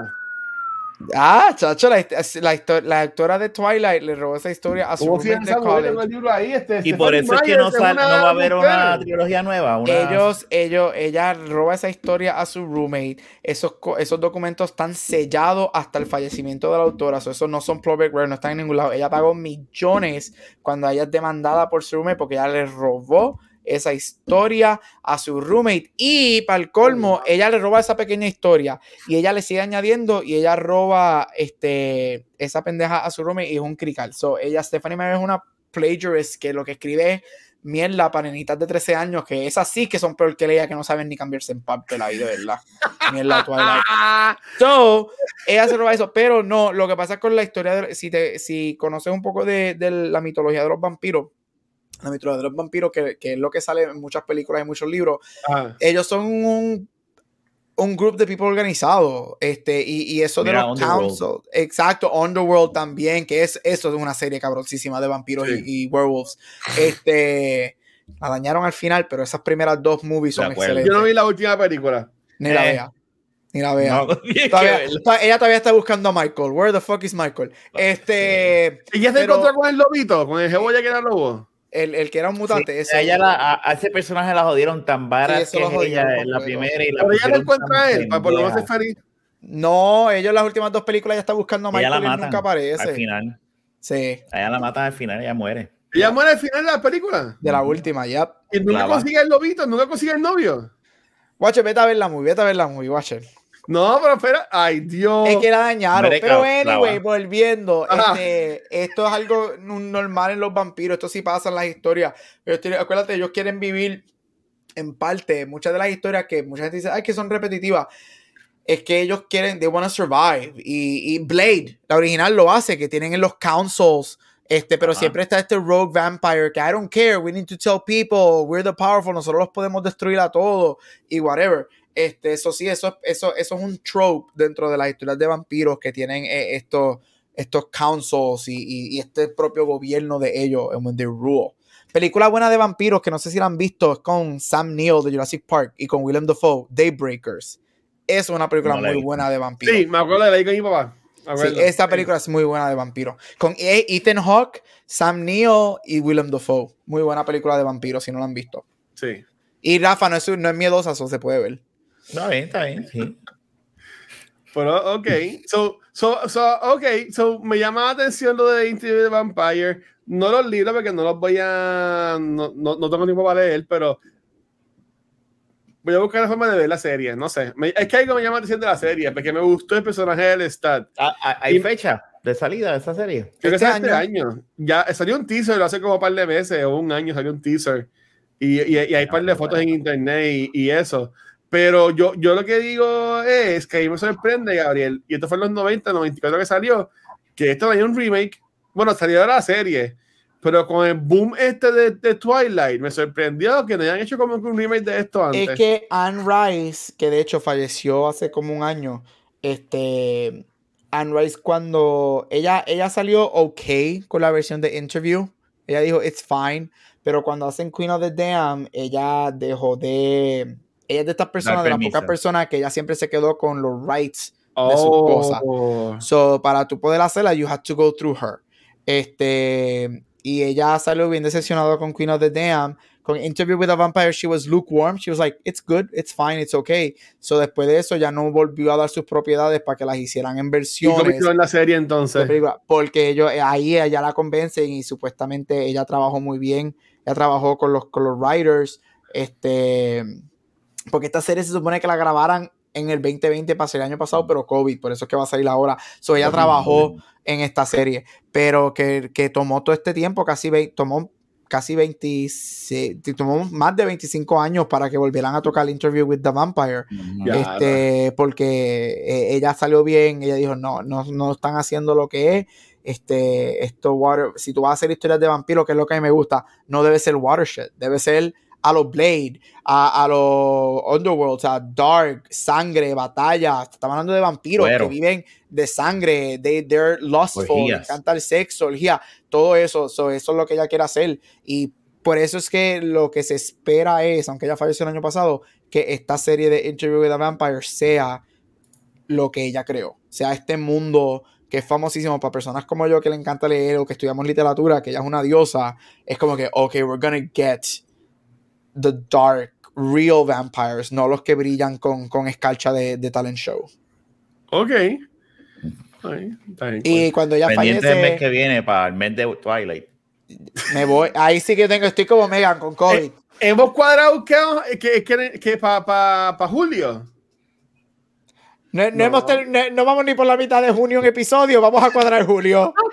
Ah, chacho, la, la, la, actora de Twilight le robó esa historia a su roommate de college. Ahí, este, y por eso es que no, sal, no, va a haber una trilogía nueva. Ellos, ellos, ella roba esa historia a su roommate. Esos, esos documentos están sellados hasta el fallecimiento de la autora. So, esos no son public no están en ningún lado. Ella pagó millones cuando ella es demandada por su roommate porque ella le robó esa historia a su roommate y para el colmo ella le roba esa pequeña historia y ella le sigue añadiendo y ella roba este esa pendeja a su roommate y es un crical. So ella Stephanie Meyer es una plagiarist que lo que escribe es mierda para nenitas de 13 años que es así que son peor que ella que no saben ni cambiarse en parte la vida, ¿verdad? Mierda Twilight. So, ella se roba eso, pero no, lo que pasa con la historia, de, si, te, si conoces un poco de, de la mitología de los vampiros, la mitología de los vampiros, que, que, es lo que sale en muchas películas y muchos libros, ellos son un, un grupo de people organizado, este, y, y eso de los council, exacto, Underworld también, que es eso es una serie cabrosísima de vampiros y, werewolves. Este, la dañaron al final, pero esas primeras dos movies son excelentes. Yo no vi la última película. Ni la eh. vea. Ni la vea. ella todavía está buscando a Michael. Where the fuck is Michael? Este. ¿Y ya se encontró con el lobito? ¿Con el cebolla que era lobo? El, el, que era un mutante. ese, ella a, ese personaje la jodieron tan vara que ella en la primera y la Pero ella no encuentra a él, para por lo menos feliz. No, ellos en las últimas dos películas ya está buscando a Michael y nunca aparece. Al final. Sí. Ella la matan al final, ella muere. ¿Ella muere al final de la película? De la última, ya. ¿Y nunca consigue el lobito? ¿Nunca consigue el novio? Watcher, vete a ver la movie, vete a ver la movie, Watcher. No, pero espera, ay Dios. Es que la dañaron. pero anyway, volviendo, este, esto es algo normal en los vampiros, esto sí pasa en las historias. Pero acuérdate, ellos quieren vivir en parte, muchas de las historias que mucha gente dice, ay, que son repetitivas, es que ellos quieren, they want to survive. Y, y, Blade, la original lo hace, que tienen en los councils, este, pero siempre está este rogue vampire que I don't care, we need to tell people, we're the powerful, nosotros los podemos destruir a todos y whatever. Este, eso sí, eso, eso, eso es un trope dentro de las historias de vampiros que tienen eh, estos, estos councils y, este propio gobierno de ellos, when they rule. Película buena de vampiros que no sé si la han visto es con Sam Neill de Jurassic Park y con Willem Dafoe, Daybreakers. Es una película muy buena de vampiros. Sí, me acuerdo de la con mi papá. Sí, esta película es muy buena de vampiros. Con e, Ethan Hawke, Sam Neill y Willem Dafoe. Muy buena película de vampiros, si no la han visto. Sí. Y Rafa no es, no es miedosa, eso se puede ver. Está bien, está bien, sí. Pero, ok. So, so, so, ok. So, me llama la atención lo de Interview the Vampire. No los libros porque no los voy a. No, no, no tengo tiempo para leer, pero. Voy a buscar la forma de ver la serie. No sé. es que algo me llama la atención de la serie porque me gustó el personaje del Stat. Ah, ah, ¿Hay fecha de salida de esa serie? Creo que este, este año. Ya salió un teaser hace como un par de meses o un año salió un teaser. Y, y, y hay un par de fotos en internet y, y eso. Pero yo, yo lo que digo es que ahí me sorprende, Gabriel, y esto fue en los 90, 94 que salió, que esto tenía un remake, bueno, salió de la serie, pero con el boom este de, Twilight, me sorprendió que no hayan hecho como un remake de esto antes. Es que Anne Rice, que de hecho falleció hace como un año, este, Anne Rice cuando ella, ella salió ok con la versión de Interview, ella dijo, it's fine, pero cuando hacen Queen of the Dam, ella dejó de ella es de estas personas, de las pocas personas que ella siempre se quedó con los rights de su esposa. Oh. So, para tú poder hacerla, you have to go through her. Este, y ella salió bien decepcionada con Queen of the Dam. Con Interview with a Vampire, she was lukewarm. She was like, it's good, it's fine, it's okay. So, después de eso, ya no volvió a dar sus propiedades para que las hicieran en versiones. ¿Y en la serie entonces? Porque ellos, eh, ahí ella la convencen y supuestamente ella trabajó muy bien. Ella trabajó con los, con los writers. Este porque esta serie se supone que la grabaran en el 2020 para el año pasado, pero COVID, por eso es que va a salir ahora. So ella trabajó en esta serie, pero que, tomó todo este tiempo, casi tomó casi 26, tomó más de 25 años para que volvieran a tocar el Interview with the Vampire. este, porque eh, ella salió bien, ella dijo, no, no, no están haciendo lo que es. Este, esto water, si tú vas a hacer historias de vampiros, que es lo que a mí me gusta, no debe ser watershed, debe ser a los Blade, a, a los Underworld, a Dark, sangre, batalla. Estamos hablando de vampiros que viven de sangre, de they're lustful, encanta el sexo, orgía, todo eso. eso es lo que ella quiere hacer. Y por eso es que lo que se espera es, aunque ella falleció el año pasado, que esta serie de Interview with a Vampire sea lo que ella creó. Sea este mundo que es famosísimo para personas como yo que le encanta leer o que estudiamos literatura, que ella es una diosa, es como que, ok, we're gonna get the dark, real vampires, no los que brillan con, con escarcha de, de talent show. Ok. y cuando ella fallece. el mes que viene para el mes de Twilight. Me voy. Ahí sí que tengo, estoy como Megan con COVID. Eh, hemos cuadrado que, que, que, que para pa, pa julio. No, no. Hemos no, vamos ni por la mitad de junio en episodio, vamos a cuadrar julio.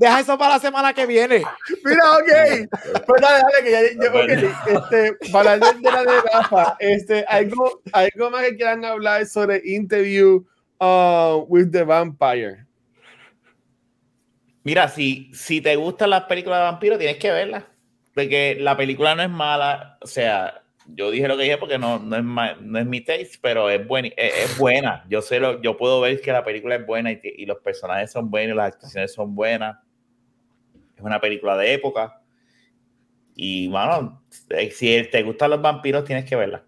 Deja eso para la semana que viene. Mira, ok. Pues dale, dale, que ya, yo, okay. este, para hablar de la de Rafa, este, algo, algo más que quieran hablar sobre Interview uh, with the Vampire. Mira, si, si te gustan las películas de vampiros, tienes que verlas. Porque la película no es mala. O sea, yo dije lo que dije porque no, no, es, no es mi taste, pero es, buena, es, buena. Yo sé lo, yo puedo ver que la película es buena y, y los personajes son buenos, las actuaciones son buenas es una película de época. Y bueno, eh, si te gustan los vampiros, tienes que verla.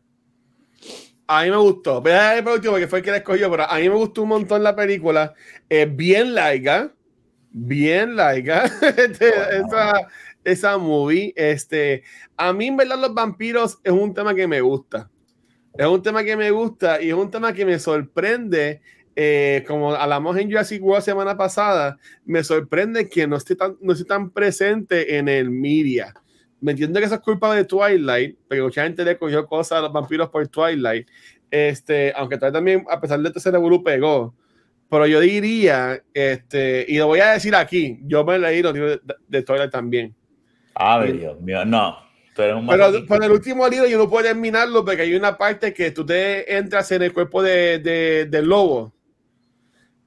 A mí me gustó. Voy a el último porque fue el que la escogió, pero a mí me gustó un montón la película. Es bien laica. Bien laica. Este, esa, esa movie. Este, a mí, en verdad, los vampiros es un tema que me gusta. Es un tema que me gusta y es un tema que me sorprende eh, como hablamos en Jurassic World semana pasada, me sorprende que no esté tan, no esté tan presente en el media. Me entiendo que eso es culpa de Twilight, porque mucha gente le cogió cosas a los vampiros por Twilight. Este, aunque también, a pesar de esto, se revolú pegó. Pero yo diría, este, y lo voy a decir aquí, yo me leí los libros de, Twilight también. Ah, Dios mío, no. Pero, con el último libro yo no puedo terminarlo porque hay una parte que tú te entras en el cuerpo de, de, del lobo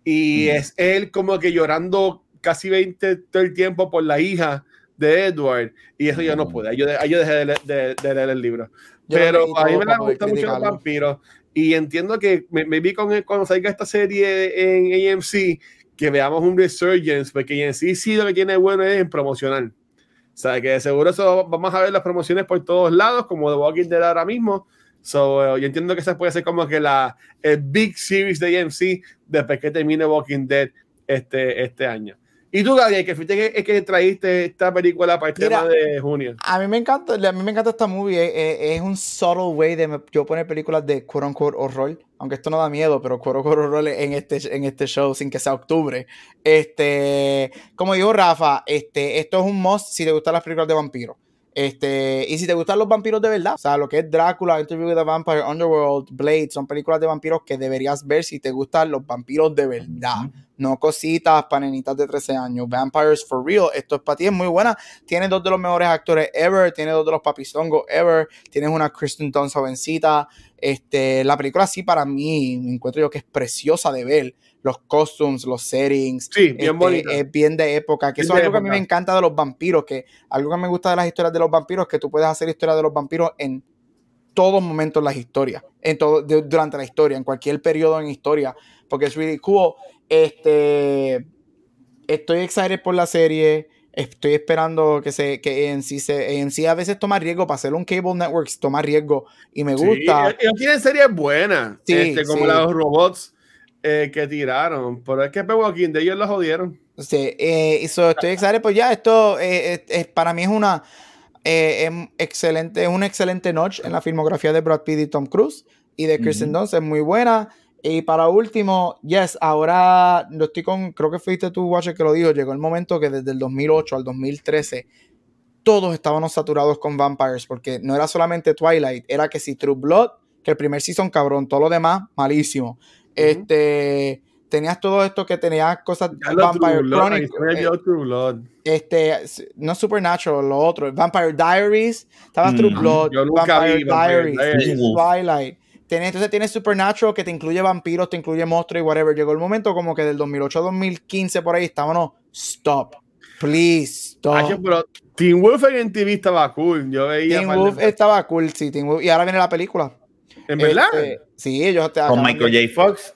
y es él como que llorando casi 20 todo el tiempo por la hija de Edward, y eso yo no pude. Yo, yo dejé de, de, de, leer el libro. Pero a mí me gusta mucho los vampiros. Y entiendo que me, vi con cuando salga esta serie en AMC, que veamos un resurgence, porque en sí sí lo que tiene bueno es en promocionar. O sea, que de seguro eso vamos a ver las promociones por todos lados, como The Walking Dead ahora mismo. So, yo entiendo que esa puede ser como que la el Big Series de AMC después que termine Walking Dead este, este año. Y tú, Gabriel, que fuiste que, que traíste esta película para el tema de junio. A mí me encanta, a mí me encanta esta movie. Es, eh, eh, es, un subtle way de yo poner películas de quote unquote horror. Aunque esto no da miedo, pero quote unquote horror en este, en este show sin que sea octubre. Este, como dijo Rafa, este, esto es un must si te gustan las películas de vampiros. Este, y si te gustan los vampiros de verdad, o sea, lo que es Drácula, Interview with the Vampire, Underworld, Blade, son películas de vampiros que deberías ver si te gustan los vampiros de verdad. No cositas panenitas de 13 años. Vampires for real. Esto es para ti, es muy buena. Tiene dos de los mejores actores ever. Tiene dos de los papizongos ever. Tienes una Kristen Dunst jovencita. Este, la película sí para mí, me encuentro yo que es preciosa de ver los costumes, los settings. Sí, bien este, Es bien de época, que eso es algo que a mí me encanta de los vampiros, que algo que me gusta de las historias de los vampiros es que tú puedes hacer historias de los vampiros en todos momentos de las historias, en todo, durante la historia, en cualquier periodo en historia, porque es really cool. Este, estoy excited por la serie. Estoy esperando que se que en sí se en sí a veces toma riesgo para hacer un cable networks toma riesgo y me gusta. Sí, ellos tienen series buenas, este, como los robots eh, que tiraron. Pero es que Walking de ellos lo jodieron. Sí, eh, estoy excited, pues ya, esto eh, para mí es una eh, excelente, es un excelente notch en la filmografía de Brad Pitt y Tom Cruise y de Kristen Dunst, es muy buena. Y para último, yes, ahora no estoy con, creo que fuiste tú, Watcher, que lo dijo, llegó el momento que desde el 2008 al 2013 todos estábamos saturados con vampires, porque no era solamente Twilight, era que si True Blood, que el primer season cabrón, todo lo demás malísimo. Este, tenías todo esto que tenías cosas Vampire Chronicles. Eh, este, no Supernatural, lo otro, Vampire Diaries, estaba True mm. Blood, Vampire Diaries, Twilight. Entonces tienes Supernatural que te incluye vampiros, te incluye monstruos y whatever. Llegó el momento como que del 2008 a 2015 por ahí estábamos, stop, please, stop. Teen Wolf en TV estaba cool. Yo veía Teen Wolf estaba cool, sí, Teen Wolf. Y ahora viene la película. ¿En verdad? Este, sí, ellos te Con Michael J. Fox.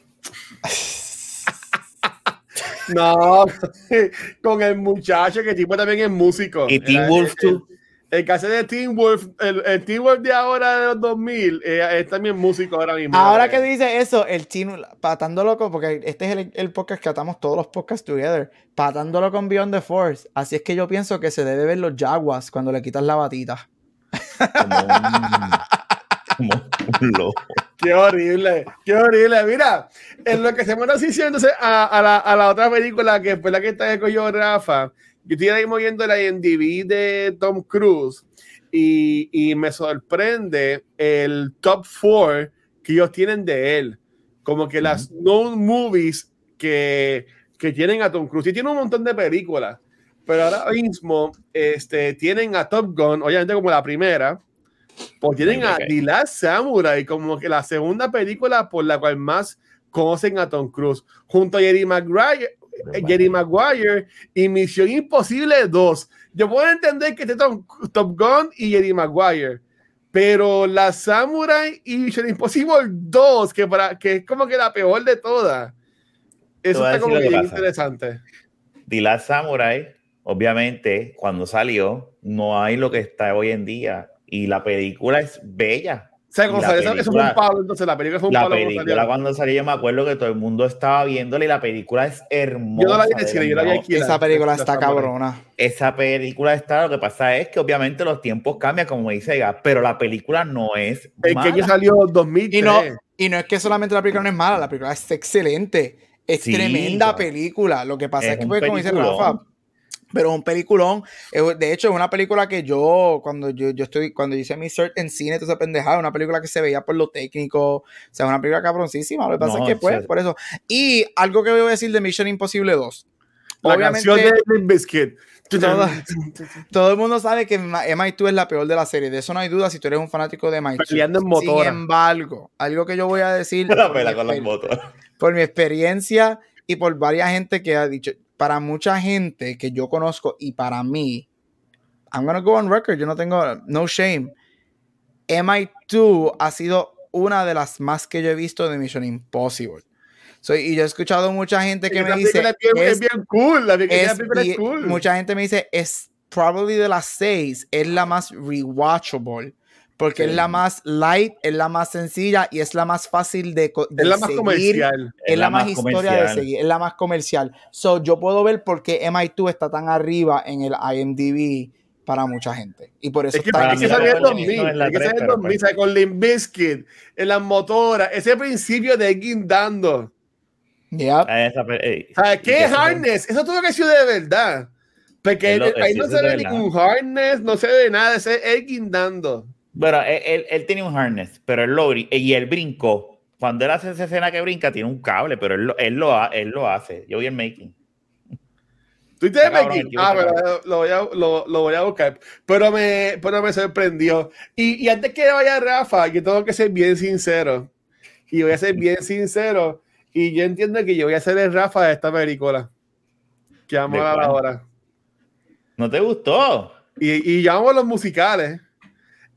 no, con el muchacho que tipo también es músico. Y Teen Wolf, tú. El, caso de Teen Wolf, el, el, Teen Wolf de ahora de los 2000, eh, es también músico ahora mismo. Ahora que dice eso, el Teen, patando loco, porque este es el, el, podcast que atamos todos los podcasts together, patándolo con Beyond the Force. Así es que yo pienso que se debe ver los Jaguars cuando le quitas la batita. Qué horrible, qué horrible. Mira, en lo que se me así entonces a, a, la, a, la, otra película que fue la que está yo, Rafa, yo estoy ahí moviendo la IMDb de Tom Cruise y, y me sorprende el top 4 que ellos tienen de él. Como que las no movies que, que tienen a Tom Cruise. Y tiene un montón de películas, pero ahora mismo este, tienen a Top Gun, obviamente como la primera pues tienen a The Last Samurai como que la segunda película por la cual más conocen a Tom Cruise, junto a Jerry Maguire, Jerry Maguire y Misión Imposible 2. Yo puedo entender que esté Tom, Top Gun y Jerry Maguire, pero la Samurai y Misión Imposible 2, que, para, que es como que la peor de todas. Eso está como bien interesante. The Last Samurai, obviamente, cuando salió, no hay lo que está hoy en día y la película es bella. O sea, eso, película, fue un palo, entonces la película fue un la palo. La película cuando salió, yo me acuerdo que todo el mundo estaba viéndola y la película es hermosa. Yo no la vi yo la vi aquí. Esa película está cabrona. Esa película está, lo que pasa es que obviamente los tiempos cambian, como dice Ega, pero la película no es Es que ya salió 2003. Y no, y no es que solamente la película no es mala, la película es excelente. Es tremenda película. Lo que pasa es, que, pues, como dice Rafa, pero es un peliculón. De hecho, es una película que yo, cuando yo, yo estoy, cuando hice mi search en cine, toda esa pendejada, una película que se veía por lo técnico. O sea, una película cabroncísima. Lo que pasa es que, pues, por eso. Y algo que voy a decir de Mission Impossible 2. La canción de Biscuit. Todo, todo, el mundo sabe que MI2 es la peor de la serie. De eso no hay duda si tú eres un fanático de MI2. Sin embargo, algo que yo voy a decir. por mi experiencia y por varias gente que ha dicho para mucha gente que yo conozco y para mí, I'm gonna go on record, yo no tengo, no shame. MI2 ha sido una de las más que yo he visto de Mission Impossible. y yo he escuchado mucha gente que me dice. Es, bien cool, la es, cool. Mucha gente me dice, es probably de las seis, es la más rewatchable. Porque es la más light, es la más sencilla y es la más fácil de, de Es la más comercial. Es, la, más, historia de seguir, es la más comercial. So, yo puedo ver por qué MI2 está tan arriba en el IMDb para mucha gente. Y por eso es que, está es que salió en 2000, es que salió en 2000, con Limp Bizkit, en las motoras, ese principio de guindando. Ya. Yeah. ¿Qué es harness? Eso tuvo que ser de verdad. Porque ahí no se ve ningún harness, no se ve nada, ese es guindando. Bueno, él, él, tenía un harness, pero él lo y él brincó. Cuando él hace esa escena que brinca, tiene un cable, pero él, él, lo, él lo hace. Yo vi el making. ¿Tú te making? Ah, pero lo voy, a, lo, lo, voy a buscar. Pero me, pero me sorprendió. Y, y antes que vaya Rafa, yo tengo que ser bien sincero. Y voy a ser bien sincero. Y yo entiendo que yo voy a ser el Rafa de esta película. Que vamos a la hora. ¿No te gustó? Y, y llamamos los musicales.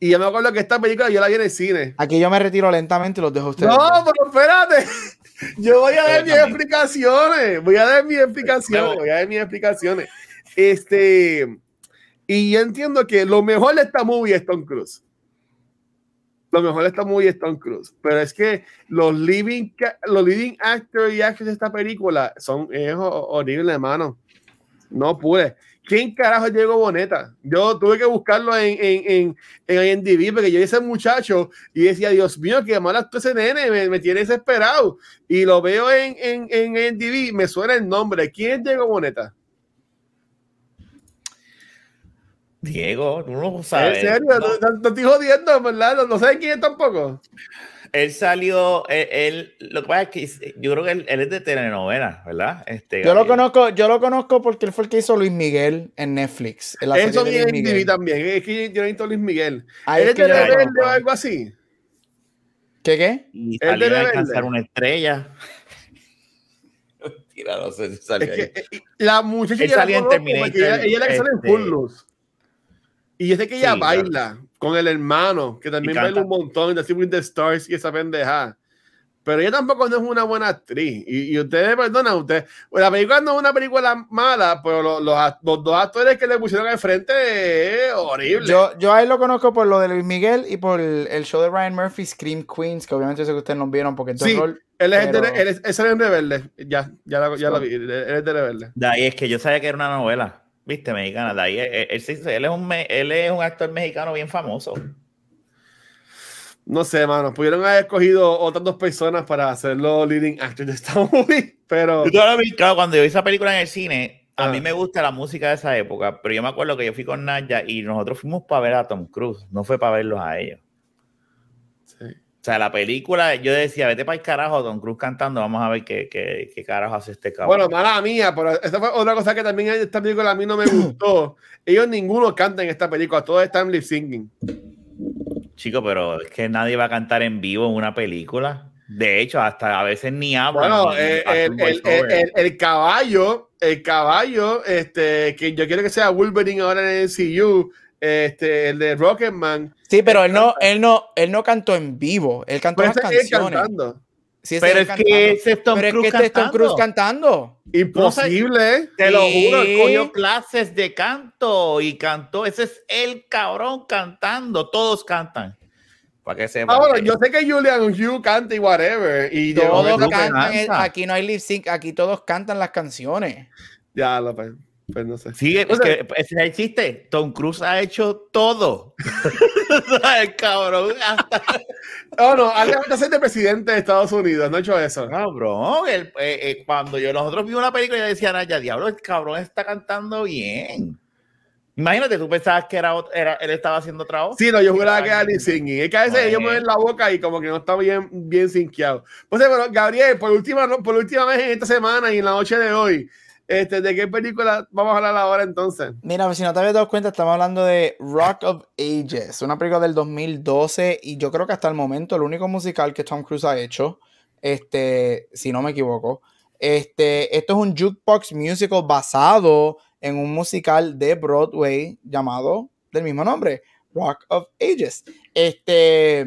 Y yo me acuerdo que esta película yo la vi en el cine. Aquí yo me retiro lentamente y los dejo a ustedes. No, pero espérate. Yo voy a dar mis explicaciones. Voy a dar mis explicaciones. Voy a dar mis explicaciones. Este. Y yo entiendo que lo mejor de esta movie es Tom Cruise. Lo mejor de esta movie es Tom Cruise. Pero es que los living, los leading actors y actors de esta película son horribles, hermano. No pude. ¿Quién carajo es Diego Boneta? Yo tuve que buscarlo en, en, en, IMDb porque yo ese muchacho y decía, Dios mío, qué mal actúa ese nene, me, me, tiene desesperado. Y lo veo en, en, en IMDb, me suena el nombre. ¿Quién es Diego Boneta? Diego, tú no sabes. ¿En serio? No, no, estoy jodiendo, ¿verdad? No, no sabes quién es tampoco él salió, él, lo que pasa es que yo creo que él, es de telenovela, ¿verdad? Este, yo lo conozco, yo lo conozco porque él fue el que hizo Luis Miguel en Netflix. En la Eso viene en TV también, es que yo he visto Luis Miguel. ¿Él es de rebelde o algo así? ¿Qué qué? Y salió de a alcanzar una estrella. Tira, no sé si salió es que, eh, La muchacha ella, ella, es la que sale en Full este, Y yo sé que ella baila con el hermano, que también baila un montón, de With the Stars y esa pendeja. Pero ella tampoco no es una buena actriz. Y, y ustedes, perdona, usted, la película no es una película mala, pero los, los, dos actores que le pusieron al frente es horrible. Yo, yo a él lo conozco por lo de Luis Miguel y por el, show de Ryan Murphy, Scream Queens, que obviamente sé que ustedes no vieron porque sí, él es, pero... él es, es, el rebelde. Ya, ya, la, ya vi. Él es de rebelde. De ahí es que yo sabía que era una novela. Viste, mexicana. De ahí, él, él, es un, él es un actor mexicano bien famoso. No sé, mano. Pudieron haber escogido otras dos personas para hacerlo leading actor de esta movie, pero. claro, cuando yo vi esa película en el cine, a mí ah. me gusta la música de esa época, pero yo me acuerdo que yo fui con Naya y nosotros fuimos para ver a Tom Cruise, no fue para verlos a ellos. O sea, la película, yo decía, vete para el carajo, Don Cruz cantando, vamos a ver qué, qué, qué carajo hace este cabrón. Bueno, mala mía, pero esa fue otra cosa que también esta película a mí no me gustó. Ellos ninguno cantan en esta película, todos están lip singing. Chico, pero es que nadie va a cantar en vivo en una película. De hecho, hasta a veces ni hablan. Bueno, eh, el, el, el, el, caballo, el caballo, este, que yo quiero que sea Wolverine ahora en el CU, este, el de Rocketman. Sí, pero él no, él no, él no cantó en vivo, él cantó las canciones. Sí, pero es que es Tom, pero Cruise, es que este Tom Cruise cantando. Imposible. te lo juro, cogió clases de canto y cantó. Ese es el cabrón cantando. Todos cantan. Para que sepan. Ah, bueno, yo sé que Julian Hugh canta y whatever. Y todos cantan. Aquí no hay lip sync, aquí todos cantan las canciones. Ya, lo pues no sé. Sí, es que ese existe. Tom Cruise ha hecho todo. el cabrón. no, no, antes de ser presidente de Estados Unidos, no ha hecho eso. Cabrón, el, eh, eh, cuando yo nosotros vimos la película, ya decían, ya diablo, el cabrón está cantando bien. Imagínate, tú pensabas que era, era él estaba haciendo otra voz. Sí, no, yo juraba que era ni singing. Es que a veces ellos mueven la boca y como que no está bien, bien sinqueado. Pues bueno, Gabriel, por última, por última vez en esta semana y en la noche de hoy, este, ¿De qué película vamos a hablar ahora entonces? Mira, si no te habías dado cuenta, estamos hablando de Rock of Ages, una película del 2012 y yo creo que hasta el momento el único musical que Tom Cruise ha hecho, este, si no me equivoco. Este, esto es un jukebox musical basado en un musical de Broadway llamado del mismo nombre, Rock of Ages. Este,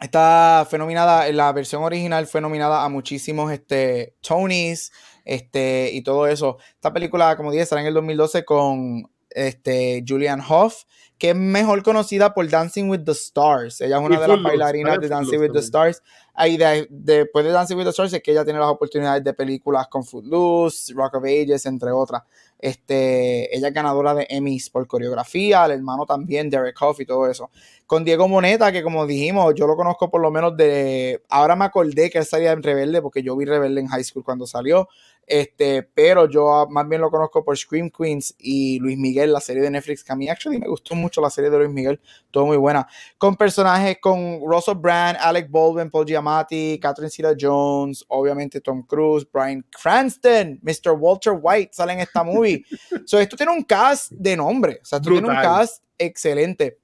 esta fue nominada, la versión original fue nominada a muchísimos este, Tonys este, y todo eso. Esta película, como dije, estará en el 2012 con este, Julian Hough, que es mejor conocida por Dancing with the Stars. Ella es una de las bailarinas de Dancing with the Stars. Ahí después de Dancing with the Stars es que ella tiene las oportunidades de películas con Footloose, Rock of Ages, entre otras. Este, ella es ganadora de Emmys por coreografía, el hermano también, Derek Hoff y todo eso. Con Diego Moneta, que como dijimos, yo lo conozco por lo menos de... Ahora me acordé que él salía en Rebelde, porque yo vi Rebelde en high school cuando salió. Este, pero yo más bien lo conozco por Scream Queens y Luis Miguel, la serie de Netflix, que a mí actually me gustó mucho la serie de Luis Miguel, todo muy buena. Con personajes con Russell Brand, Alec Baldwin, Paul Giamatti, Catherine Zeta Jones, obviamente Tom Cruise, Brian Cranston, Mr. Walter White sale en esta movie. so, esto tiene un cast de nombre, o sea, esto tiene un cast excelente.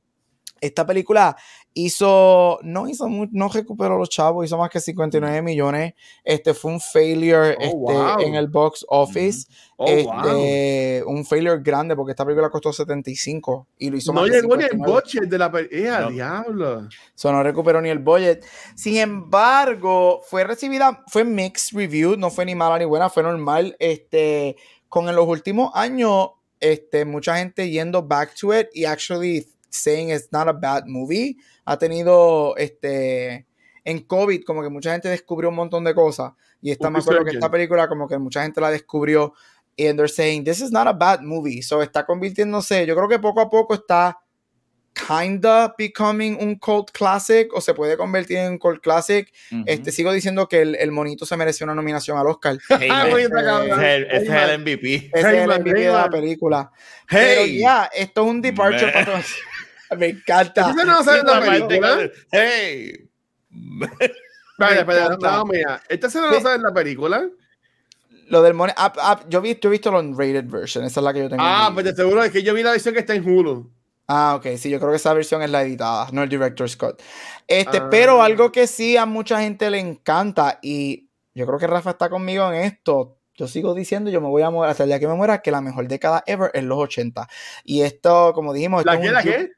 Esta película hizo, no hizo, no recuperó los chavos, hizo más que 59 millones. Este fue un failure oh, este, en el box office. Oh, este, Un failure grande porque esta película costó 75 y lo hizo No llegó ni el budget de la película. Eh, diablo! Eso no recuperó ni el budget. Sin embargo, fue recibida, fue mixed review, no fue ni mala ni buena, fue normal. Este, con en los últimos años, este, mucha gente yendo back to it y actually saying it's not a bad movie. Ha tenido este en COVID, como que mucha gente descubrió un montón de cosas. Y está me acuerdo que esta película, como que mucha gente la descubrió. Y they're saying, this is not a bad movie. So está convirtiéndose, yo creo que poco a poco está kinda becoming un cult classic o se puede convertir en un cult classic. Este sigo diciendo que el, monito se mereció una nominación al Oscar. ese es el MVP. Es el MVP de la película. Pero ya, esto es un departure para todos. Me encanta. Esta no sale en la película. Hey. Espera, espera, no, mira. Esta escena no sale en la película. Lo del money. yo, vi, he visto la unrated version. Esa es la que yo tengo. Ah, pues te seguro es que yo vi la versión que está en Hulu. Ah, ok, sí, yo creo que esa versión es la editada, no el director Scott. Este, ah. pero algo que sí a mucha gente le encanta, y yo creo que Rafa está conmigo en esto. Yo sigo diciendo, yo me voy a morir hasta el día que me muera, que la mejor década ever es los 80. Y esto, como dijimos, ¿La qué, la qué?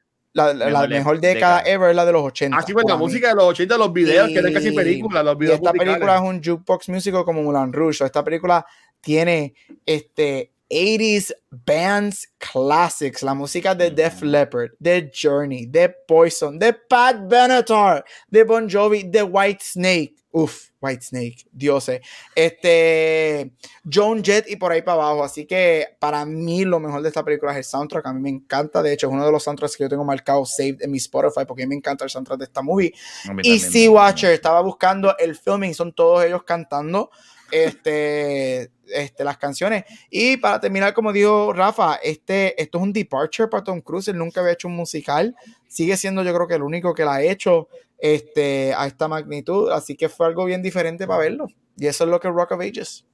La, mejor, década, ever es la de los 80. Así pues la música de los 80, los videos, que eran casi películas, los videos. esta película es un jukebox músico como Mulan Rouge. Esta película tiene este 80s bands classics, la música de Def Leppard, de Journey, de Poison, de Pat Benatar, de Bon Jovi, de White Snake. Uf, White Snake, dioses. Este, Joan Jett y por ahí para abajo. Así que para mí lo mejor de esta película es el soundtrack. A mí me encanta. De hecho, es uno de los soundtracks que yo tengo marcado saved en mi Spotify porque a mí me encanta el soundtrack de esta movie. Y Sea Watcher, estaba buscando el filming, son todos ellos cantando este, este, las canciones. Y para terminar, como dijo Rafa, este, esto es un departure para Tom Cruise. Él nunca había hecho un musical. Sigue siendo, yo creo que el único que la ha hecho este, a esta magnitud. Así que fue algo bien diferente para verlo. Y eso es lo que Rock of Ages.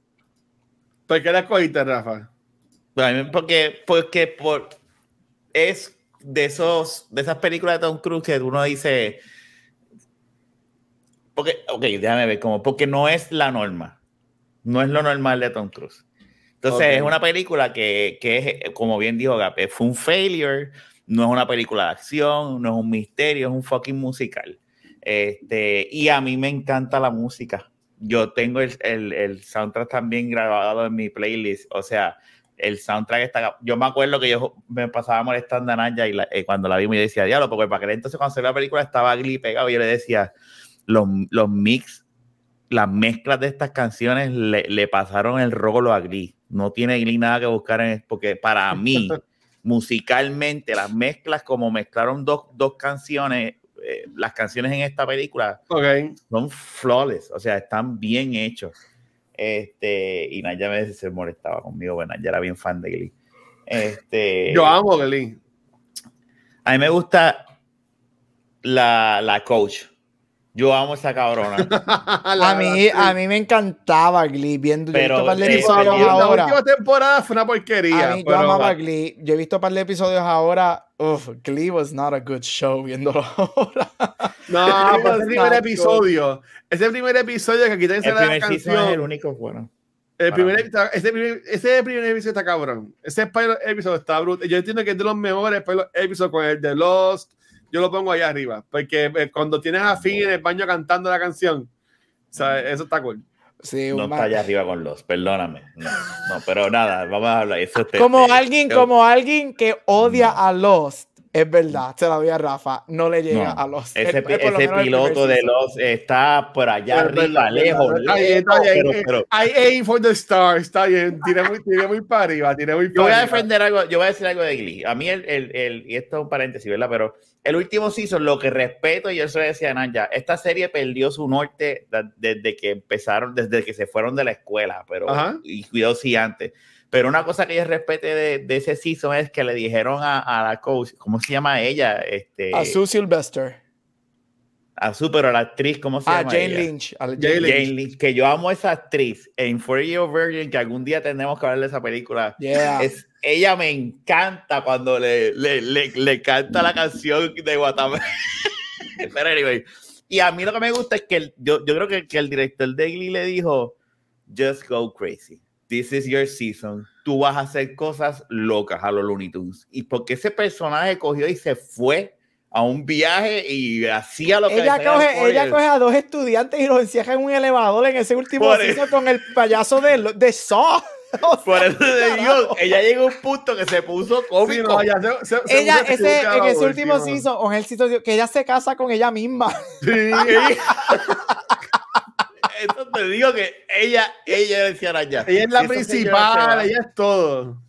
¿Por qué la escogiste, Rafa? Porque, porque por, es de, esos, de esas películas de Tom Cruise que uno dice. Porque, ok, déjame ver, como, porque no es la norma. No es lo normal de Tom Cruise. Entonces, es una película que, que, es, como bien dijo Gap, fue un failure, no es una película de acción, no es un misterio, es un fucking musical. Este, y a mí me encanta la música. Yo tengo el, el, el, soundtrack también grabado en mi playlist. O sea, el soundtrack está. Yo me acuerdo que yo me pasaba molestando a Naya y eh, cuando la vimos yo decía, diablo, porque para que entonces cuando se la película estaba Glee pegado y yo le decía, los, los mix, las mezclas de estas canciones le, le pasaron el rolo a Glee. No tiene Glee nada que buscar en porque para mí, musicalmente, las mezclas como mezclaron dos, dos canciones eh, las canciones en esta película son flawless, o sea, están bien hechos. Este, y Naya me se molestaba conmigo, bueno, ya era bien fan de Glee. Este, Yo amo Glee. A mí me gusta la, la coach. Yo amo esa cabrona. a, mí, a mí me encantaba Glee viendo. Pero, yo he visto par de episodios ahora. La última temporada fue una porquería. A mí, yo amaba Glee. Yo he visto un par de episodios ahora. Uf, Glee was not a good show viéndolo ahora. No, pero ese primer episodio. Ese primer episodio que aquí te la canción. es el único bueno. El primer, ese, primer, ese primer episodio está cabrón. Ese episodio está bruto. Yo entiendo que es de los mejores episodios con el de Lost. Yo lo pongo allá arriba. Porque eh, cuando tienes a Finn en el baño cantando la canción, eso está cool. Sí, no está allá arriba con Lost, perdóname. No, pero nada, vamos a hablar. Eso como, alguien, como alguien que odia a Lost es verdad, se la doy a Rafa, no le llega a los. Ese, ese piloto de los está por allá arriba, lejos. I aim for the stars, está bien, tiré muy, tiré muy para arriba, tiré muy Yo voy a defender algo, yo voy a decir algo de Glee. A mí, el, el, el, y esto es un paréntesis, ¿verdad? Pero el último season, lo que respeto, y eso decía Naya, esta serie perdió su norte desde que empezaron, desde que se fueron de la escuela, pero, y cuidado si antes pero una cosa que yo respete de, de, ese season es que le dijeron a, a, la coach, ¿cómo se llama ella? Este, a Sue Sylvester. A Sue, pero la actriz, ¿cómo se ah, llama? Jane Lynch. Jane, Jane Lynch. Lynch. Que yo amo a esa actriz en For Year Virgin, que algún día tendremos que hablar de esa película. Es, ella me encanta cuando le, le, le, le canta la canción de Guatemala. pero anyway. Y a mí lo que me gusta es que el, yo, yo creo que, que el director de Glee le dijo, just go crazy this is your season, tú vas a hacer cosas locas a los Looney Tunes. Y porque ese personaje cogió y se fue a un viaje y hacía lo que ella coge ella coge a dos estudiantes y los encierra en un elevador en ese último season con el payaso de, de Saw. Por eso te digo, ella llegó a un punto que se puso cómico. ella, ese, en ese último season, o en el season, que ella se casa con ella misma. Sí. Eso te digo que ella, ella decía Ella es la principal, ella es todo.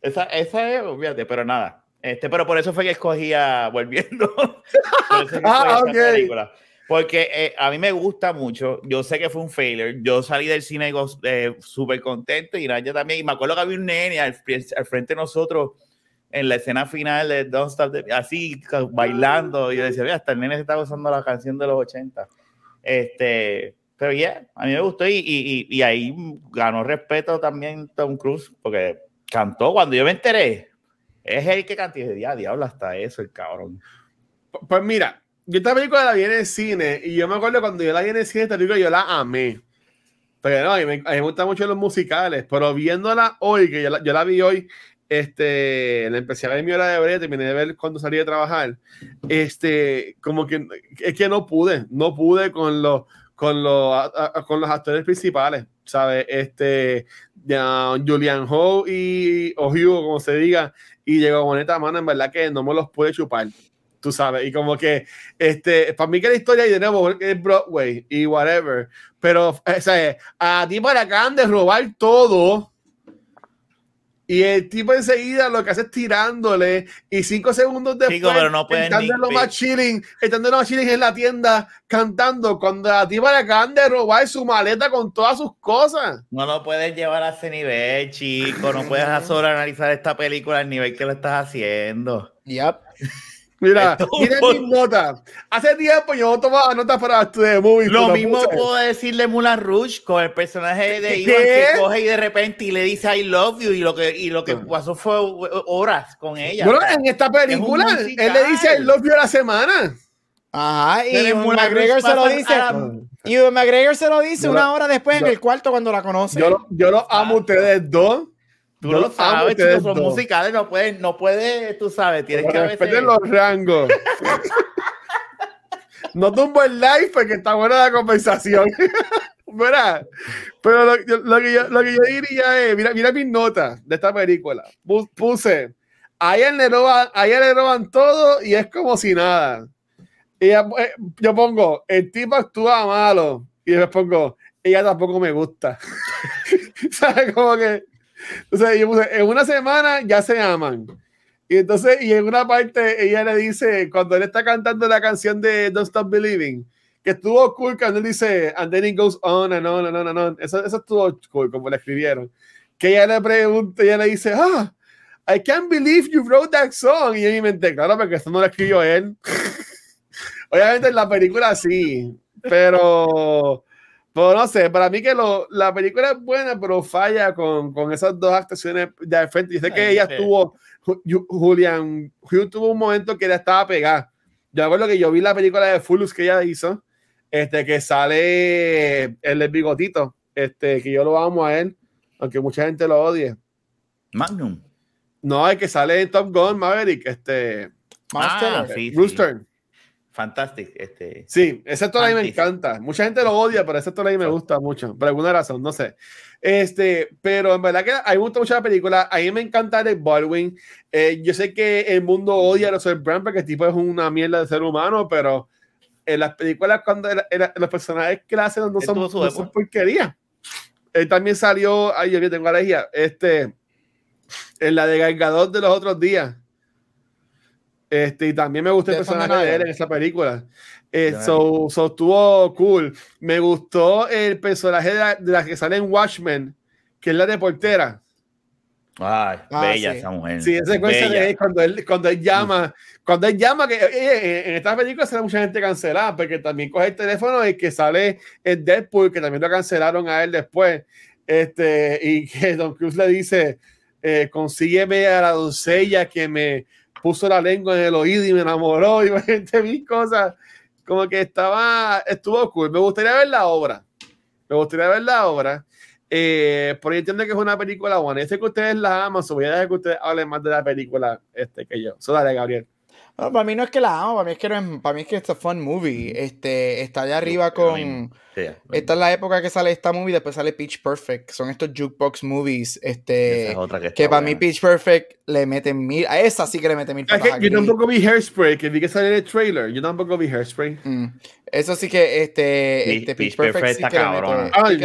Esa, esa es, fíjate, pero nada. Este, pero por eso fue que escogía volviendo. ah, Porque eh, a mí me gusta mucho. Yo sé que fue un failure. Yo salí del cine eh, súper contento y Naya también. Y me acuerdo que había un nene al, frente de nosotros en la escena final de Don't Stop, así bailando. Y yo decía, hasta el nene se está gozando la canción de los 80. Este, pero ya, a mí me gustó y, y, y, ahí ganó respeto también Tom Cruise, porque cantó cuando yo me enteré. Es el que cantó y dije, diablo, hasta eso, el cabrón. Pues mira, yo esta película la vi en el cine y yo me acuerdo cuando yo la vi en el cine, esta película yo la amé. Pero no, a mí, me, me gustan mucho los musicales, pero viéndola hoy, que yo la, yo la vi hoy, este, la empecé a ver mi hora de breve, terminé de ver cuando salí de trabajar, este, como que es que no pude, no pude con los con los, con los actores principales, ¿sabes? Este, Julian Ho y o como se diga, y llegó Boneta Mano, en verdad que no me los puede chupar, tú sabes, y como que, este, para mí que la historia y es Broadway y whatever, pero, o sea, a ti para acá han de robar todo, y el tipo enseguida lo que hace es tirándole y cinco segundos después pero no estando lo más chilling, estando más chilling en la tienda cantando cuando a ti le acaban de robar su maleta con todas sus cosas. No lo puedes llevar a ese nivel, chico. No puedes analizar esta película al nivel que lo estás haciendo. Yep. Mira, miren mis notas. Hace tiempo yo no tomaba notas para estudiar Movie. Lo mismo puedo decirle Mulan Rouge con el personaje de Ivan que coge y de repente y le dice I love you y lo que, y lo que pasó fue horas con ella. Bueno, en esta película él le dice I love you a la semana. Ajá, y McGregor se lo dice. Y McGregor se lo dice una hora después en el cuarto cuando la conoce. Yo, yo los amo a ustedes dos. Tú lo sabes, chicos, son musicales, no puedes, no puedes, tú sabes, tienes que respeten los rangos. no tumbo el live porque está buena la conversación. ¿Verdad? Pero lo, lo, que yo, lo, que yo, diría es, mira, mira mis notas de esta película. Puse, a ella le roban, a le roban todo y es como si nada. Y eh, yo pongo, el tipo actúa malo. Y después pongo, ella tampoco me gusta. ¿Sabes? Como que entonces, yo puse, en una semana ya se aman. Y entonces, y en una parte ella le dice, cuando él está cantando la canción de Don't Stop Believing, que estuvo cool cuando él dice, and then it goes on and on and on and on. Eso, eso estuvo cool, como le escribieron. Que ella le pregunta, ella le dice, ah, I can't believe you wrote that song. Y yo mi mente, claro, porque eso no lo escribió él. Obviamente en la película sí, pero pero no sé, para mí que lo, la película es buena, pero falla con, con esas dos actuaciones de frente. Yo sé que ella estuvo, Julian Hugh tuvo un momento que ella estaba pegada. Yo recuerdo que yo vi la película de Fulus que ella hizo, este, que sale el del bigotito, este, que yo lo amo a él. aunque mucha gente lo odie. Magnum. No, el que sale en Top Gun, Maverick, este. Ah, sí, Rooster. Fantastic. Este, sí, ese actor ahí me encanta. Mucha gente lo odia, pero ese actor ahí me gusta mucho. Por alguna razón, no sé. Este, pero en verdad que a mí me gusta mucho la película. A mí me encanta el Baldwin. Eh, yo sé que el mundo odia a Russell Brand porque el tipo es una mierda de ser humano, pero en las películas, cuando los personajes que la hacen no son, no son porquería. Él también salió, ay, yo que tengo alergia, este, en la de Gargador de los otros días. Este, y también me gustó el personaje de él en esa película. Eso eh, estuvo cool. Me gustó el personaje de la, que sale en Watchmen, que es la de portera. Ay, ah, bella esa mujer. Sí, esa secuencia de cuando él, cuando él llama, cuando él llama, que eh, eh, en esta película sale mucha gente cancelada, porque también coge el teléfono y que sale en Deadpool, que también lo cancelaron a él después. Este, y que Don Cruz le dice: eh, consígueme a la doncella que me puso la lengua en el oído y me enamoró y gente mil cosas. Como que estaba, estuvo cool. Me gustaría ver la obra. Me gustaría ver la obra. Eh, por ahí entiendo que es una película buena. Este que ustedes la aman, so voy a dejar que ustedes hablen más de la película este, que yo. So dale, Gabriel. No, para mí no es que la amo, para mí es que, no es, para mí es que es un fun movie. Este, está allá arriba con. esta es la época que sale esta movie, después sale Pitch Perfect. Son estos jukebox movies. Este, que, para mí Pitch Perfect le meten mil. A esa sí que le meten mil. yo tampoco vi Hairspray, que vi que sale en el trailer. Yo tampoco vi Hairspray. Mm. Eso sí que este, este Pitch, Perfect, sí que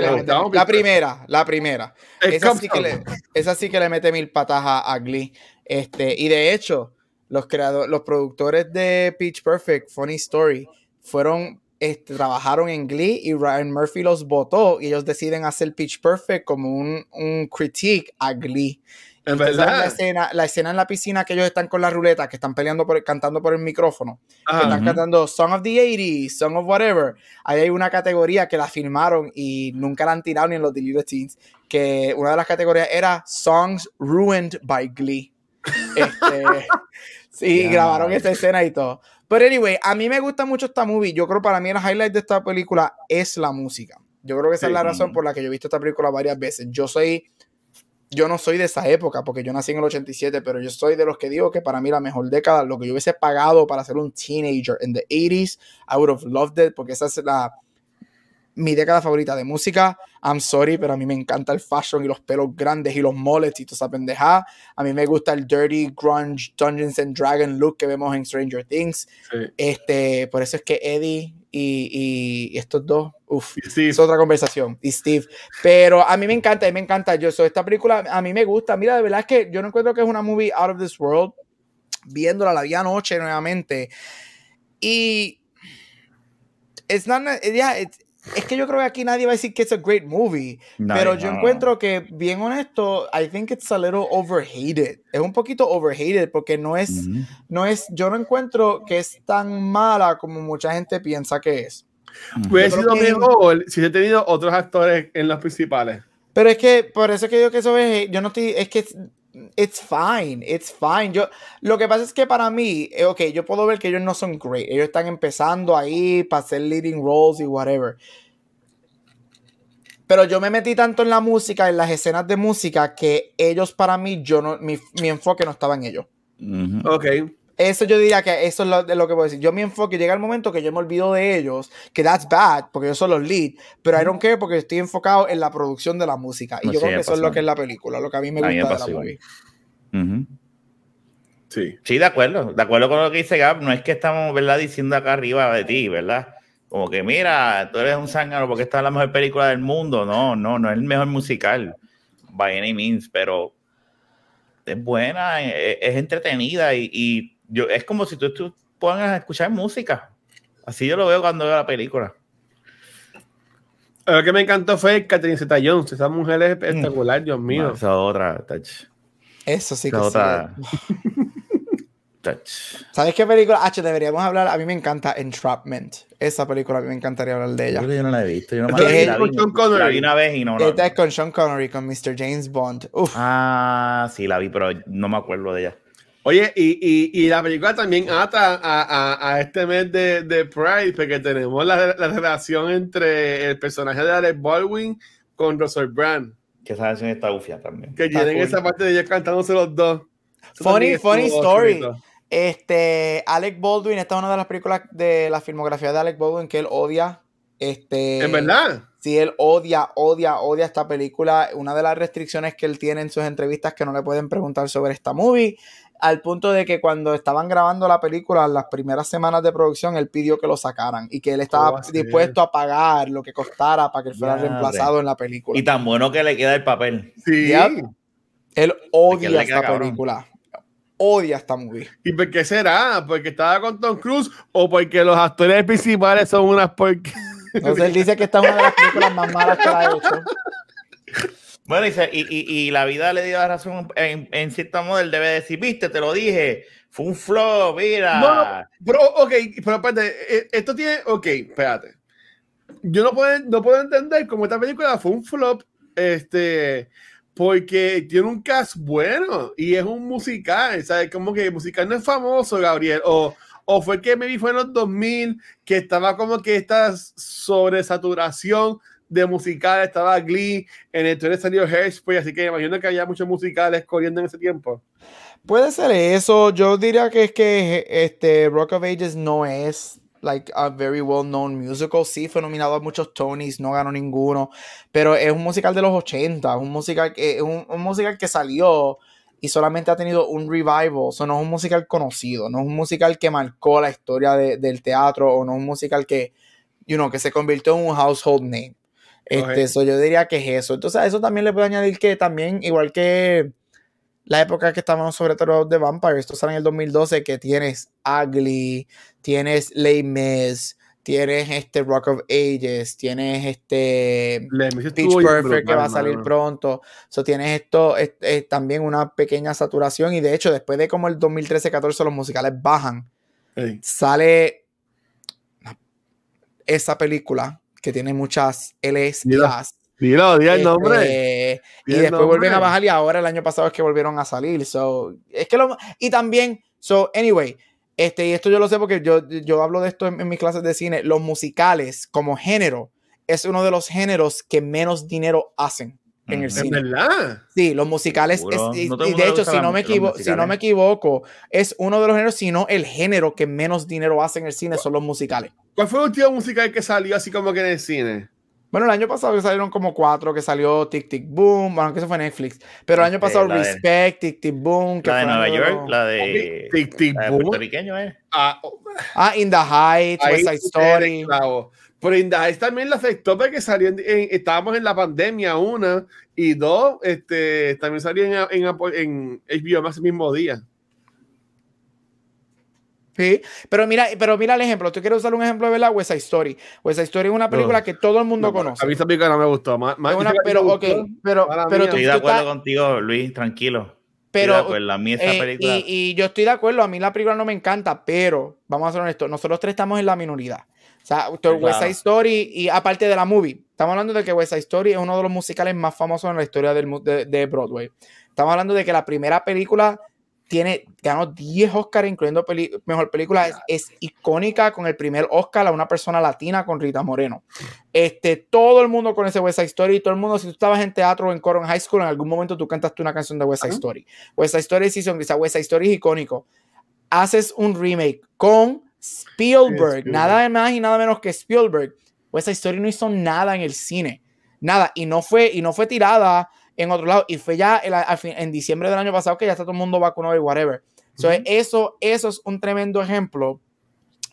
le mete, La primera, la primera. Esa sí, que le, esa sí que le mete mil patas a Glee. Este, y de hecho los creadores, los productores de Pitch Perfect, Funny Story, fueron, este, trabajaron en Glee y Ryan Murphy los votó y ellos deciden hacer Pitch Perfect como un, un critique a Glee. En verdad. La escena, la escena en la piscina que ellos están con la ruleta, que están peleando por cantando por el micrófono, que están cantando Song of the 80s, Song of Whatever. Ahí hay una categoría que la filmaron y nunca la han tirado ni en los deleted scenes, que una de las categorías era Songs Ruined by Glee. Este, Sí, grabaron esta escena y todo. Pero anyway, a mí me gusta mucho esta movie. Yo creo para mí el highlight de esta película es la música. Yo creo que esa es la razón por la que yo he visto esta película varias veces. Yo soy, yo no soy de esa época porque yo nací en el 87, pero yo soy de los que digo que para mí la mejor década, lo que yo hubiese pagado para ser un teenager en the 80s, I would have loved it porque esa es la, mi década favorita de música. I'm sorry, pero a mí me encanta el fashion y los pelos grandes y los mullets y toda esa pendeja. A mí me gusta el dirty grunge Dungeons and Dragons look que vemos en Stranger Things. Este, por eso es que Eddie y, y estos dos, uff, es otra conversación. Y Steve. Pero a mí me encanta, a mí me encanta. Yo soy esta película, a mí me gusta. Mira, de verdad es que yo no encuentro que es una movie out of this world. Viéndola, la vi anoche nuevamente. Y it's not, yeah, es que yo creo que aquí nadie va a decir que es a great movie, pero yo encuentro que, bien honesto, I think it's a little overhated. Es un poquito overhated porque no es, no es, yo no encuentro que es tan mala como mucha gente piensa que es. Hubiera sido mejor si he tenido otros actores en los principales. Pero es que, por eso que yo que eso es, yo no estoy, es que it's fine, it's fine. Yo, lo que pasa es que para mí, eh, ok, yo puedo ver que ellos no son great. Ellos están empezando ahí para hacer leading roles y whatever. Pero yo me metí tanto en la música, en las escenas de música, que ellos para mí, yo no, mi, enfoque no estaba en ellos. Ok. Eso yo diría que eso es lo, de lo que puedo decir. Yo mi enfoque llega el momento que yo me olvido de ellos, que that's bad, porque ellos son los lead, pero I don't care porque estoy enfocado en la producción de la música. Y yo creo que eso es lo que es la película, lo que a mí me gusta de la movie. Sí. Sí, de acuerdo. De acuerdo con lo que dice Gab, no es que estamos, ¿verdad?, diciendo acá arriba de ti, ¿verdad? Como que, mira, tú eres un zángano porque esta es la mejor película del mundo. No, no, no es el mejor musical, by any means, pero es buena, es, entretenida y yo, es como si tú, tú a escuchar música. Así yo lo veo cuando veo la película. Lo que me encantó fue Catherine Zeta Jones. Esa mujer es espectacular, mm. Dios mío. esa otra, touch. Eso sí que otra. touch. ¿Sabes qué película? H, deberíamos hablar. A mí me encanta Entrapment. Esa película a mí me encantaría hablar de ella. Yo, no la he visto. Yo no la, la, vi, una vez y no. Esta es con Sean Connery, con Mr. James Bond. Ah, sí, la vi, pero no me acuerdo de ella. Oye, y, y, y, la película también ata a, a, a este mes de, de, Pride, porque tenemos la, la, relación entre el personaje de Alec Baldwin con Russell Brand. Que esa canción está ufia también. Que tienen esa parte de ellos cantándose los dos. funny, funny story. Este, Alec Baldwin, esta es una de las películas de la filmografía de Alec Baldwin que él odia. Este, ¿En verdad? Sí, él odia, odia, odia esta película. Una de las restricciones que él tiene en sus entrevistas es que no le pueden preguntar sobre esta movie al punto de que cuando estaban grabando la película, las primeras semanas de producción, él pidió que lo sacaran y que él estaba dispuesto a pagar lo que costara para que él fuera reemplazado en la película. Y tan bueno que le queda el papel. Sí. Él odia esta película. Odia esta movie. ¿Y por qué será? ¿Porque estaba con Tom Cruise o porque los actores principales son unas porque... Entonces él dice que esta es una de las películas más malas que ha hecho. Bueno, y, y, la vida le dio la razón en, en cierto modo. Él debe decir, viste, te lo dije, fue un flop, mira. No, pero, ok, pero espérate, eh, esto tiene, ok, espérate. Yo no puedo, no puedo entender cómo esta película fue un flop, este, porque tiene un cast bueno y es un musical, ¿sabes? Como que el musical no es famoso, Gabriel, o, o fue que me vi fue en los 2000, que estaba como que esta sobresaturación de musicales, estaba Glee, en el Twitter salió Hairspray, así que imagino que había muchos musicales corriendo en ese tiempo. Puede ser eso, yo diría que es que este Rock of Ages no es like a very well known musical, sí fue nominado a muchos Tonys, no ganó ninguno, pero es un musical de los 80, un musical que, un, un musical que salió y solamente ha tenido un revival, o sea, no es un musical conocido, no es un musical que marcó la historia del teatro o no es un musical que, you know, que se convirtió en un household name. Este, eso yo diría que es eso. Entonces, a eso también le puedo añadir que también, igual que la época que estábamos sobre todo de Vampire, esto sale en el 2012, que tienes Ugly, tienes Les Mis, tienes este Rock of Ages, tienes este Pitch Perfect que va a salir pronto. So, tienes esto, es, también una pequeña saturación y de hecho después de como el 2013-14 los musicales bajan, sale esa película que tiene muchas L's y A's. Dilo, di el nombre. Este, y después vuelven a bajar y ahora el año pasado es que volvieron a salir. So, es que lo, y también, so, anyway, este, y esto yo lo sé porque yo, yo hablo de esto en, mis clases de cine. Los musicales como género es uno de los géneros que menos dinero hacen en el cine. ¿Es verdad? Sí, los musicales. y, de hecho, si no, me equivoco, si no me equivoco, es uno de los géneros, si no el género que menos dinero hace en el cine son los musicales. ¿Cuál fue el último musical que salió así como que en el cine? Bueno, el año pasado salieron como cuatro, que salió Tic Tic Boom, bueno, que eso fue Netflix, pero el año pasado Respect, Tic Tic Boom. Que la de Nueva York, la de, Tic Tic Boom. puertorriqueño, ¿eh? Ah, oh. ah, In the Heights, West Side Story. Pero In the Heights también le afectó porque salió en, estábamos en la pandemia, una, y dos, este, también salió en, en, en HBO más el mismo día. Sí, pero mira, pero mira el ejemplo. Tú quieres usar un ejemplo de la West Side Story. West Side Story es una película que todo el mundo conoce. A mí esa película no me gustó. Más, pero, ok, pero, pero Estoy de acuerdo contigo, Luis, tranquilo. Pero, a mí esa eh, película... y, yo estoy de acuerdo, a mí la película no me encanta, pero vamos a ser honestos, nosotros tres estamos en la minoría. O sea, West Side Story y aparte de la movie, estamos hablando de que West Side Story es uno de los musicales más famosos en la historia del, de, de Broadway. Estamos hablando de que la primera película tiene, ganó 10 Oscars, incluyendo mejor película. Es, icónica con el primer Oscar a una persona latina con Rita Moreno. Este, todo el mundo con ese West Side Story, todo el mundo, si tú estabas en teatro o en coro en high school, en algún momento tú cantaste una canción de West Side Story. West Side Story sí son, West Side Story es icónico. Haces un remake con Spielberg, nada más y nada menos que Spielberg. West Side Story no hizo nada en el cine. Nada, y no fue, y no fue tirada en otro lado. Y fue ya en diciembre del año pasado que ya está todo el mundo vacunado y whatever. eso, eso es un tremendo ejemplo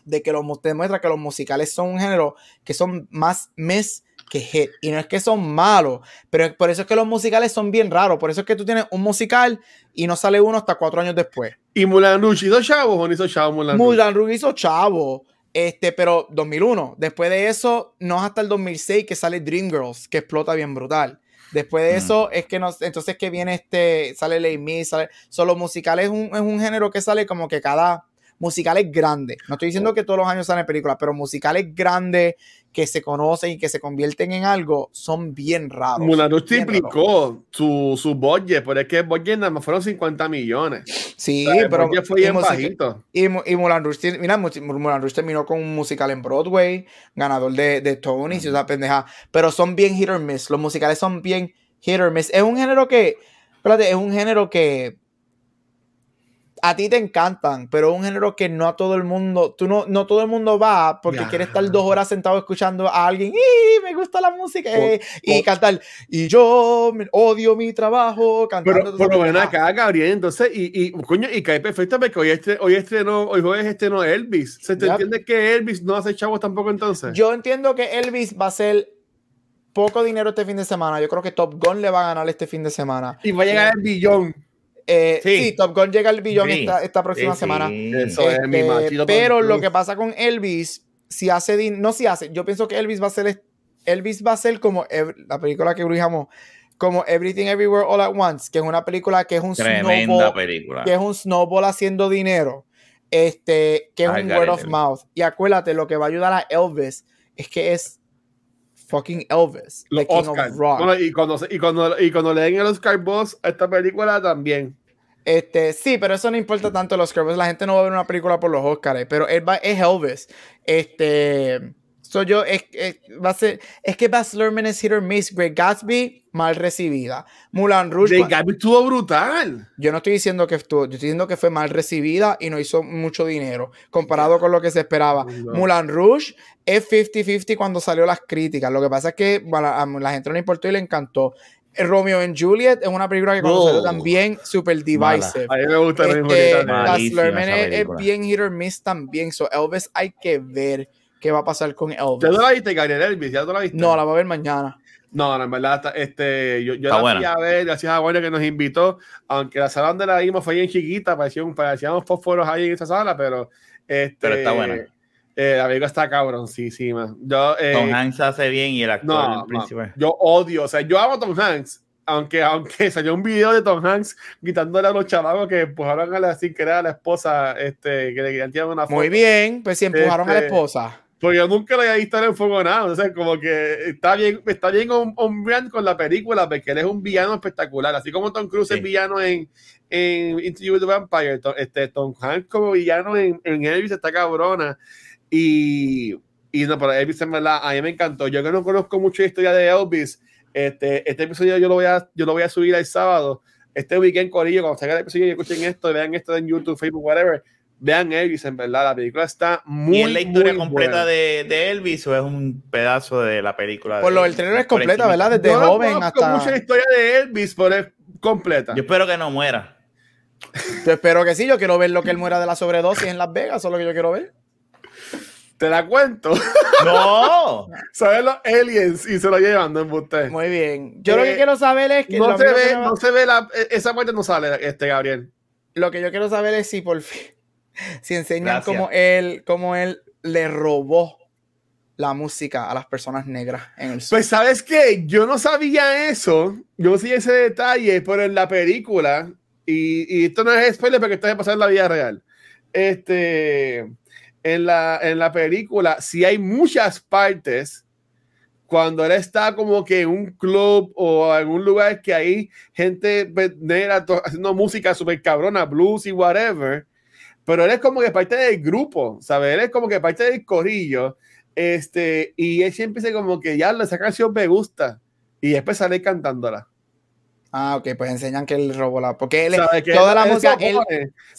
de que los, demuestra que los musicales son un género que son más mes que hit. Y no es que son malos, pero por eso es que los musicales son bien raros. Por eso es que tú tienes un musical y no sale uno hasta cuatro años después. ¿Y Mulan Rouge hizo chavo o no hizo chavo Mulan Rouge? Mulan Rouge hizo chavo. Este, pero 2001. Después de eso, no es hasta el 2006 que sale Dreamgirls, que explota bien brutal. Después de eso es que nos, entonces que viene este, sale Ley Me, sale, solo musical es un, es un género que sale como que cada musicales grandes. No estoy diciendo que todos los años salen películas, pero musicales grandes que se conocen y que se convierten en algo son bien raros. Mulan triplicó su, su budget, pero es que el budget nada más fueron 50 millones. Sí, pero. fue bien bajito. Y, y Mulan Rouge, mira, Mulan Rouge terminó con un musical en Broadway, ganador de, de Tony, uh -huh. pendeja. Pero son bien hit or miss. Los musicales son bien hit or miss. Es un género que, espérate, es un género que a ti te encantan, pero es un género que no a todo el mundo, tú no, no todo el mundo va porque quiere estar dos horas sentado escuchando a alguien y me gusta la música eh", y cantar y yo odio mi trabajo cantando. Pero, pero ven acá, Gabriel, entonces, y, y coño, y cae perfecto porque hoy, este, hoy estrenó, hoy jueves estrenó Elvis. ¿Se te entiende que Elvis no hace chavos tampoco entonces? Yo entiendo que Elvis va a ser poco dinero este fin de semana. Yo creo que Top Gun le va a ganar este fin de semana. Y va a llegar el billón. Eh, sí. Top Gun llega al billón esta, próxima semana. Eso es mi este, Pero lo que pasa con Elvis, si hace, no si hace, yo pienso que Elvis va a ser, Elvis va a ser como la película que brujamos como Everything Everywhere All at Once, que es una película que es un snowball, película. que es un snowball haciendo dinero, este, que es un word of mouth. Y acuérdate, lo que va a ayudar a Elvis es que es fucking Elvis, the King of Rock. y, cuando, y, cuando, y cuando le den el Oscar Boss a esta película también. Este, sí, pero eso no importa tanto los Oscars. La gente no va a ver una película por los Oscars, pero él va, es Elvis. Este, soy yo, es, va a ser, es que Baz Luhrmann es hit or miss. Great Gatsby, mal recibida. Mulan Rouge. Great Gatsby estuvo brutal. Yo no estoy diciendo que estuvo, yo estoy diciendo que fue mal recibida y no hizo mucho dinero comparado con lo que se esperaba. Mulan Rouge es 50-50 cuando salió las críticas. Lo que pasa es que a la gente no le importó y le encantó. Romeo and Juliet es una película que conoce también super divisive. A mí me gusta este, es, bien hit or miss también. So Elvis hay que ver qué va a pasar con Elvis. ¿Ya no la viste, Gabriel Elvis? ¿Ya no la viste? No, la voy a ver mañana. No, no, en verdad, este, yo, yo la fui a ver, gracias a Bueno que nos invitó, aunque la sala donde la vimos fue bien chiquita, parecían, parecíamos fósforos ahí en esa sala, pero... Este, pero está buena. Eh, la película está cabroncísima. Yo, eh, Tom Hanks hace bien y el actor príncipe. yo odio, o sea, yo amo a Tom Hanks, aunque, aunque salió un video de Tom Hanks quitándole a los chavos que empujaron a la, sin querer a la esposa, este, que le querían una foto. Muy bien, pues si empujaron a la este, esposa. Porque yo nunca le había visto en el fuego nada. O sea, como que está bien, está bien un, con la película, porque él es un villano espectacular. Así como Tom Cruise es villano en, en Interview with the Vampire, este, Tom Hanks como villano en, en Elvis está cabrona. Y, y no, pero Elvis en verdad, a mí me encantó. Yo que no conozco mucho la historia de Elvis, este, este episodio yo lo, voy a, yo lo voy a subir el sábado. Este weekend, Corillo, cuando salga el episodio y escuchen esto, vean esto en YouTube, Facebook, whatever. Vean Elvis, en verdad, la película está muy. ¿Y es la historia completa de, de, Elvis o es un pedazo de la película? Por lo del trailer es completa, ¿verdad? Desde no joven no hasta. mucha historia de Elvis, pero es completa. Yo espero que no muera. Yo espero que sí, yo quiero ver lo que él muera de la sobredosis en Las Vegas, eso es lo que yo quiero ver. Te la cuento. No. Saben los aliens y se lo llevan en usted. Muy bien. Yo lo que eh, quiero saber es que. No se ve, no se ve la. E, esa parte no sale, este Gabriel. Lo que yo quiero saber es si por fin. Si enseñan cómo él, cómo él le robó la música a las personas negras en el sur. Pues sabes que yo no sabía eso, yo no sabía ese detalle, pero en la película, y, y esto no es spoiler porque esto a pasar en la vida real. Este, en la, en la película, si hay muchas partes cuando él está como que en un club o algún lugar que hay gente negra haciendo música súper cabrona, blues y whatever, pero él es como que parte del grupo, ¿sabes? Él es como que parte del corillo, este, y él siempre dice como que ya esa canción me gusta, y después sale cantándola. Ah, ok, pues enseñan que él robó la. Porque él, toda la música. Él,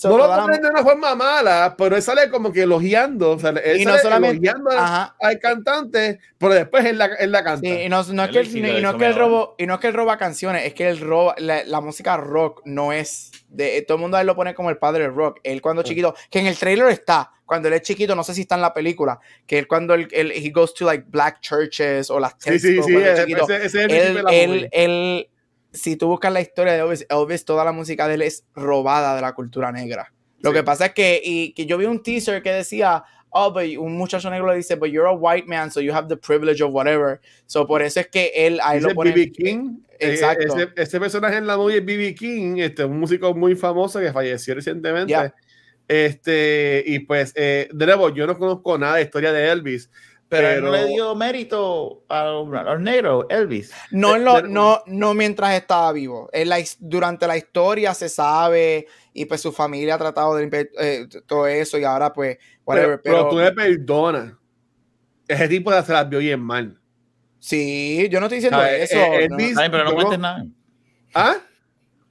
no lo ponen de una forma mala, pero él sale como que elogiando. O sea, él y no solamente elogiando al cantante, pero después él la, él la canta. Sí, y no, no es que, él, y no es que él roba, y no es que él roba canciones, es que él roba. La, la, música rock no es. De, todo el mundo a él lo pone como el padre del rock. Él cuando chiquito, que en el trailer está, cuando él es chiquito, no sé si está en la película, que él cuando él, él he goes to like black churches o las sí, sí, sí, ese, ese es el él, él, si tú buscas la historia de Elvis, Elvis, toda la música de él es robada de la cultura negra. Lo que pasa es que, y, que yo vi un teaser que decía, oh, but un muchacho negro le dice, but you're a white man, so you have the privilege of whatever. So por eso es que él ahí lo pone. B.B. King. Eh, Exacto. ese, personaje en la movie es B.B. King, este, un músico muy famoso que falleció recientemente. Este, y pues, eh, de nuevo, yo no conozco nada de historia de Elvis. Pero, no le dio mérito a los negros, Elvis. No, no, no, no mientras estaba vivo. La, durante la historia se sabe y pues su familia ha tratado de eh, todo eso y ahora pues, whatever. Pero, tú le perdonas. Ese tipo de se las vio bien mal. Sí, yo no estoy diciendo eso. Elvis, no. pero no cuentes nada. ¿Ah?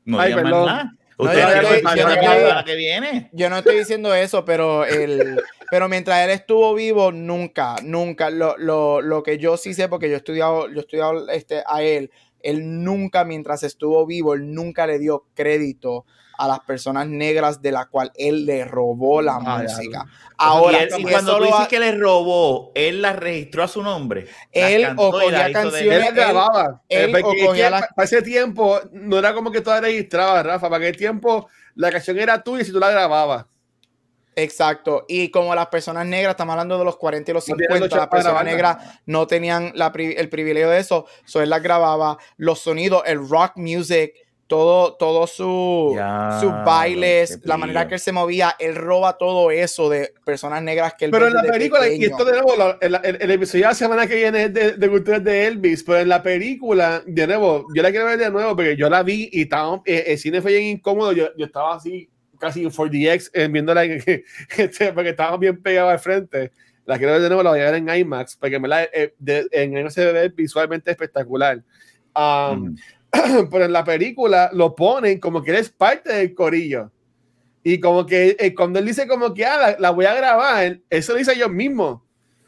No Ay, perdón. nada. No, yo, no estoy, yo, no estoy, que viene. yo no estoy diciendo eso, pero el, pero mientras él estuvo vivo, nunca, nunca. Lo, lo, lo que yo sí sé, porque yo he estudiado, yo he estudiado este, a él, él nunca, mientras estuvo vivo, él nunca le dio crédito a las personas negras de la cual él le robó la ah, música. Ahora, y, cuando tú dices que le robó, él la registró a su nombre. Él o cogía canciones. Él grababa. Él, eh, Para ese tiempo, no era como que toda registraba, Rafa. Para aquel tiempo, la canción era tuya y si tú la grababas. Exacto. Y como las personas negras, estamos hablando de los 40 y los 50, las personas negras no tenían el privilegio de eso, so él las grababa, los sonidos, el rock music, todo, todo su, sus bailes, la manera que él se movía, él roba todo eso de personas negras que él Pero en la película, y esto de nuevo, el, el, episodio de la semana que viene es de, de culturas de Elvis, pero en la película, de nuevo, yo la quiero ver de nuevo porque yo la vi y estaba, eh, el cine fue bien incómodo, yo, yo estaba así casi en 4DX eh, viéndola este, porque estaba bien pegado al frente. La quiero ver de nuevo, la voy a ver en IMAX, porque me la, eh, en en se ve visualmente espectacular. Um, mm. pero en la película lo ponen como que eres parte del corillo. Y como que eh, cuando él dice como que ah, la, voy a grabar, eso lo dice yo mismo.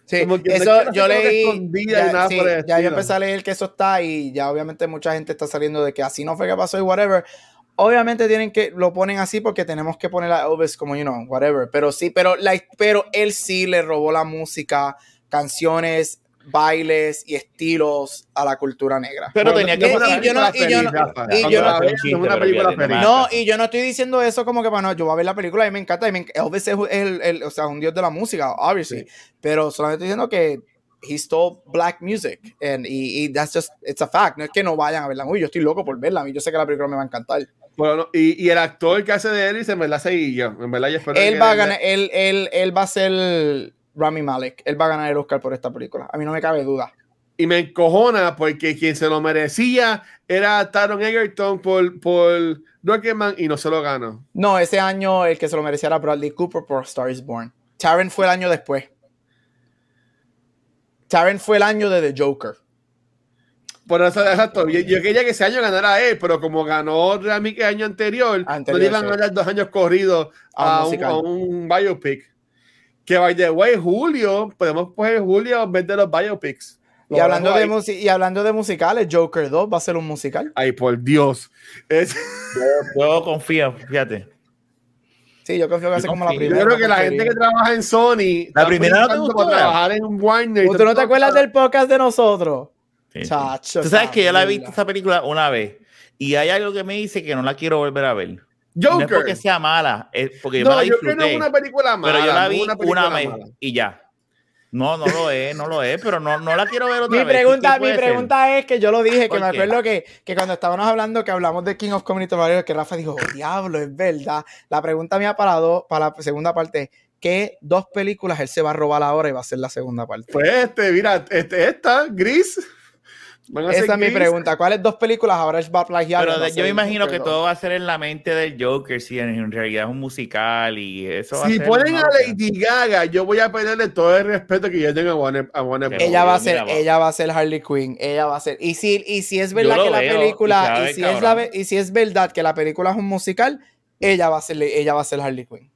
Sí, eso yo leí. Ya, ya yo empecé a leer que eso está y ya obviamente mucha gente está saliendo de que así no fue que pasó y whatever. Obviamente tienen que lo ponen así porque tenemos que poner a Elvis como, you know, whatever. Pero sí, pero, la, pero él sí le robó la música, canciones, bailes y estilos a la cultura negra. Pero tenía que no, y yo no, y yo no estoy diciendo eso como que bueno, yo voy a ver la película y me encanta. Y me, Elvis es el, el, o sea, un dios de la música, obviously. Pero solamente estoy diciendo que he stole black music. And, y, y, that's just, it's a fact. No es que no vayan a verla. Uy, yo estoy loco por verla. A mí yo sé que la película me va a encantar. Bueno, y, y el actor que hace de Elvis, en verdad seguí yo. En verdad, yo espero él va a ganar, él, él, él va a ser Rami Malek. Él va a ganar el Oscar por esta película. A mí no me cabe duda. Y me encojona porque quien se lo merecía era Taron Egerton por, por Rocketman y no se lo ganó. No, ese año el que se lo merecía era Bradley Cooper por Star is Born. Taron fue el año después. Taron fue el año de The Joker. Por eso, exacto. Yo, quería que ese año ganara él, pero como ganó Rami el año anterior, no le iban a ganar dos años corridos a, un, a un biopic. Que by the way, Julio, podemos poner Julio en vez de los biopics. Y hablando, de y hablando de musicales, Joker 2 va a ser un musical. Ay, por Dios. Yo, confío, fíjate. Sí, yo confío que va a ser como la primera. Yo creo que la gente que trabaja en Sony. La primera no te gustó. trabajar en Warner. ¿Tú no te acuerdas del podcast de nosotros? Chacho. Tú sabes que yo la he visto esta película una vez. Y hay algo que me dice que no la quiero volver a ver. Joker. No es porque sea mala, es porque yo no, la disfruté. no es una película mala. Pero yo la vi una, vez y ya. No, no lo es, no lo es, pero no, no la quiero ver otra mi vez. Pregunta, mi pregunta es que yo lo dije, que me acuerdo que, que, cuando estábamos hablando, que hablamos de King of Community Warriors, que Rafa dijo, oh, diablo, es verdad. La pregunta mía para, dos, para la segunda parte ¿qué dos películas él se va a robar ahora y va a ser la segunda parte? Pues este, mira, este, esta, Gris. Esa es mi pregunta. ¿Cuáles dos películas ahora va a plagiar? Pero yo imagino que todo va a ser en la mente del Joker, si en realidad es un musical y eso va si a ser ponen a Lady Gaga, yo voy a pedirle todo el respeto que yo tengo a Warner, a Ella va a ser, ella va a ser Harley Quinn, ella va a ser. Y si, y si es verdad que la película, y, si es la, y si es verdad que la película es un musical, ella va a ser, ella va a ser Harley Quinn.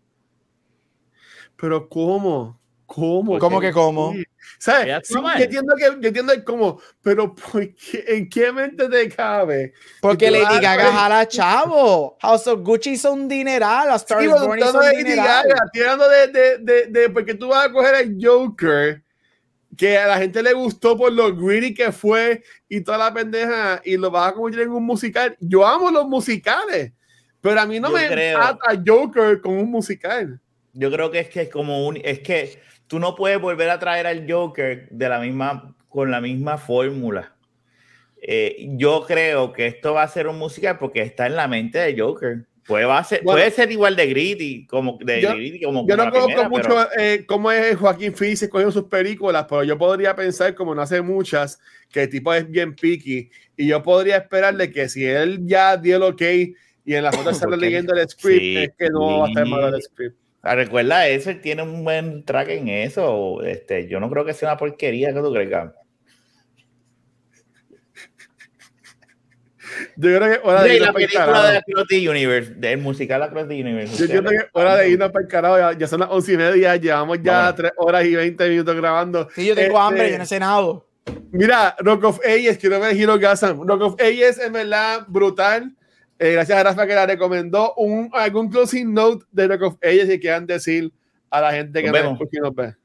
Pero ¿cómo? ¿Cómo? ¿Cómo que cómo? ¿Sabes? yo entiendo que yo entiendo cómo, pero ¿en qué mente te cabe? Porque Lady Gaga jala chavo. House of Gucci hizo un dineral. A Star sí, Born hizo un dineral. tirando de, de, de, de, porque tú vas a coger el Joker que a la gente le gustó por lo greedy que fue y toda la pendeja y lo vas a convertir en un musical. Yo amo los musicales, pero a mí no me creo, mata Joker con un musical. Yo creo que es que es como un es que tú no puedes volver a traer al Joker de la misma, con la misma fórmula. Eh, yo creo que esto va a ser un musical porque está en la mente de Joker. Puede, ser, puede ser igual de gritty como de yo, como, yo no conozco mucho eh, cómo es Joaquín Phoenix escogiendo sus películas, pero yo podría pensar, como no hace muchas, que el tipo es bien picky y yo podría esperarle que si él ya dio el ok y en la foto está leyendo el script, es que no va a estar malo el script. Ah, recuerda, ese tiene un buen track en eso. Este, yo no creo que sea una porquería, que tú crees, Cam? Yo creo que hora de, ir la película de Across the Universe, del musical Across the Universe. Yo creo que hora de irnos para el carajo, ya, ya, son las once y media, llevamos ya bueno. 3 horas y 20 minutos grabando. Sí, yo tengo este, hambre, yo no este, he cenado. Mira, Rock of Ages, quiero ver Hiro Gazan. Rock of Ages es verdad brutal. Eh, gracias a Rafa que la recomendó. Un, algún closing note de Rock of Ages y quieran decir a la gente que nos, escucha y nos ve.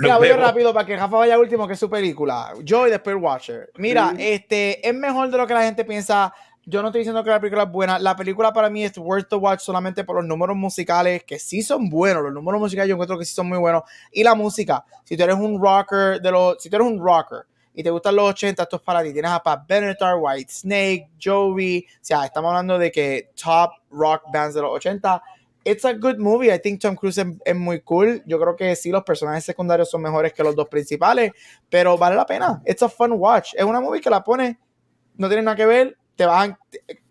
Mira, voy rápido para que Rafa vaya último, que es su película. Yo y después Watcher. Mira, este es mejor de lo que la gente piensa. Yo no estoy diciendo que la película es buena. La película para mí es worth to watch solamente por los números musicales, que sí son buenos. Los números musicales yo encuentro que sí son muy buenos. Y la música. Si tú eres un rocker de los. Si tú eres un rocker y te gustan los 80, esto es para ti. Tienes a Pat Benatar, White Snake, Jovi. O sea, estamos hablando de que top rock bands de los 80 it's a good movie. I think Tom Cruise es, muy cool. Yo creo que sí, los personajes secundarios son mejores que los dos principales, pero vale la pena. It's a fun watch. Es una movie que la pones, no tiene nada que ver, te vas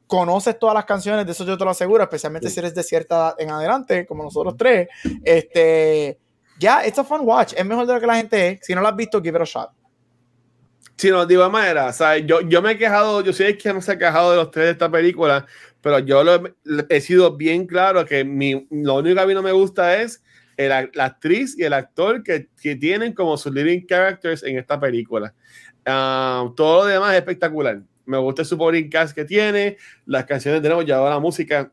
conoces todas las canciones, de eso yo te lo aseguro, especialmente si eres de cierta edad en adelante, como nosotros tres. Este, ya, it's a fun watch. Es mejor de lo que la gente es. Si no lo has visto, give it a shot. Sí, no, de igual manera, o sea, yo, yo me he quejado, yo sé que no se ha quejado de los tres de esta película, pero yo lo, he sido bien claro que mi, lo único que a mí no me gusta es la actriz y el actor que, que, tienen como sus living characters en esta película. Ah, todo lo demás es espectacular. Me gusta el supporting cast que tiene, las canciones tenemos ya la música.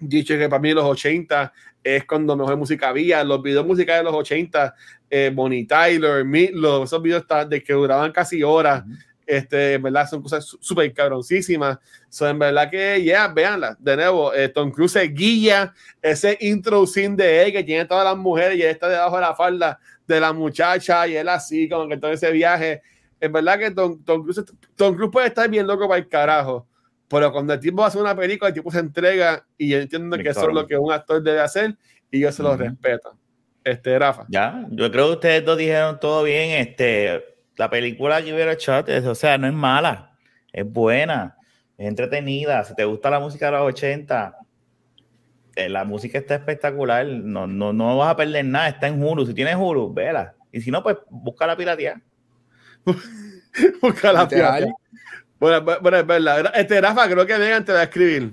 Dicho que para mí los 80 es cuando mejor música había. Los videos musicales de los 80, eh, Bonnie Tyler, los esos videos de que duraban casi horas este, en verdad son cosas súper cabroncísimas. Son en verdad que, ya, yeah, véanla. De nuevo, eh, Tom Cruise guía ese intro scene de él que tiene todas las mujeres y él está debajo de la falda de la muchacha y él así, como que todo ese viaje. En verdad que Tom, Tom, Cruise, Tom Cruise puede estar bien loco para el carajo, pero cuando el tipo hace una película, el tipo se entrega y yo entiendo que eso es lo que un actor debe hacer y yo se lo respeto. Este, Rafa. Ya, yo creo que ustedes dos dijeron todo bien. Este, la película hubiera Shot, o sea, no es mala, es buena, es entretenida. Si te gusta la música de los 80, eh, la música está espectacular, no, no, no vas a perder nada, está en Hulu. Si tienes Hulu, vela. Y si no, pues busca la piratería. busca la piratería. Bueno, bueno, es verdad. Este Rafa, creo que Megan te va a escribir.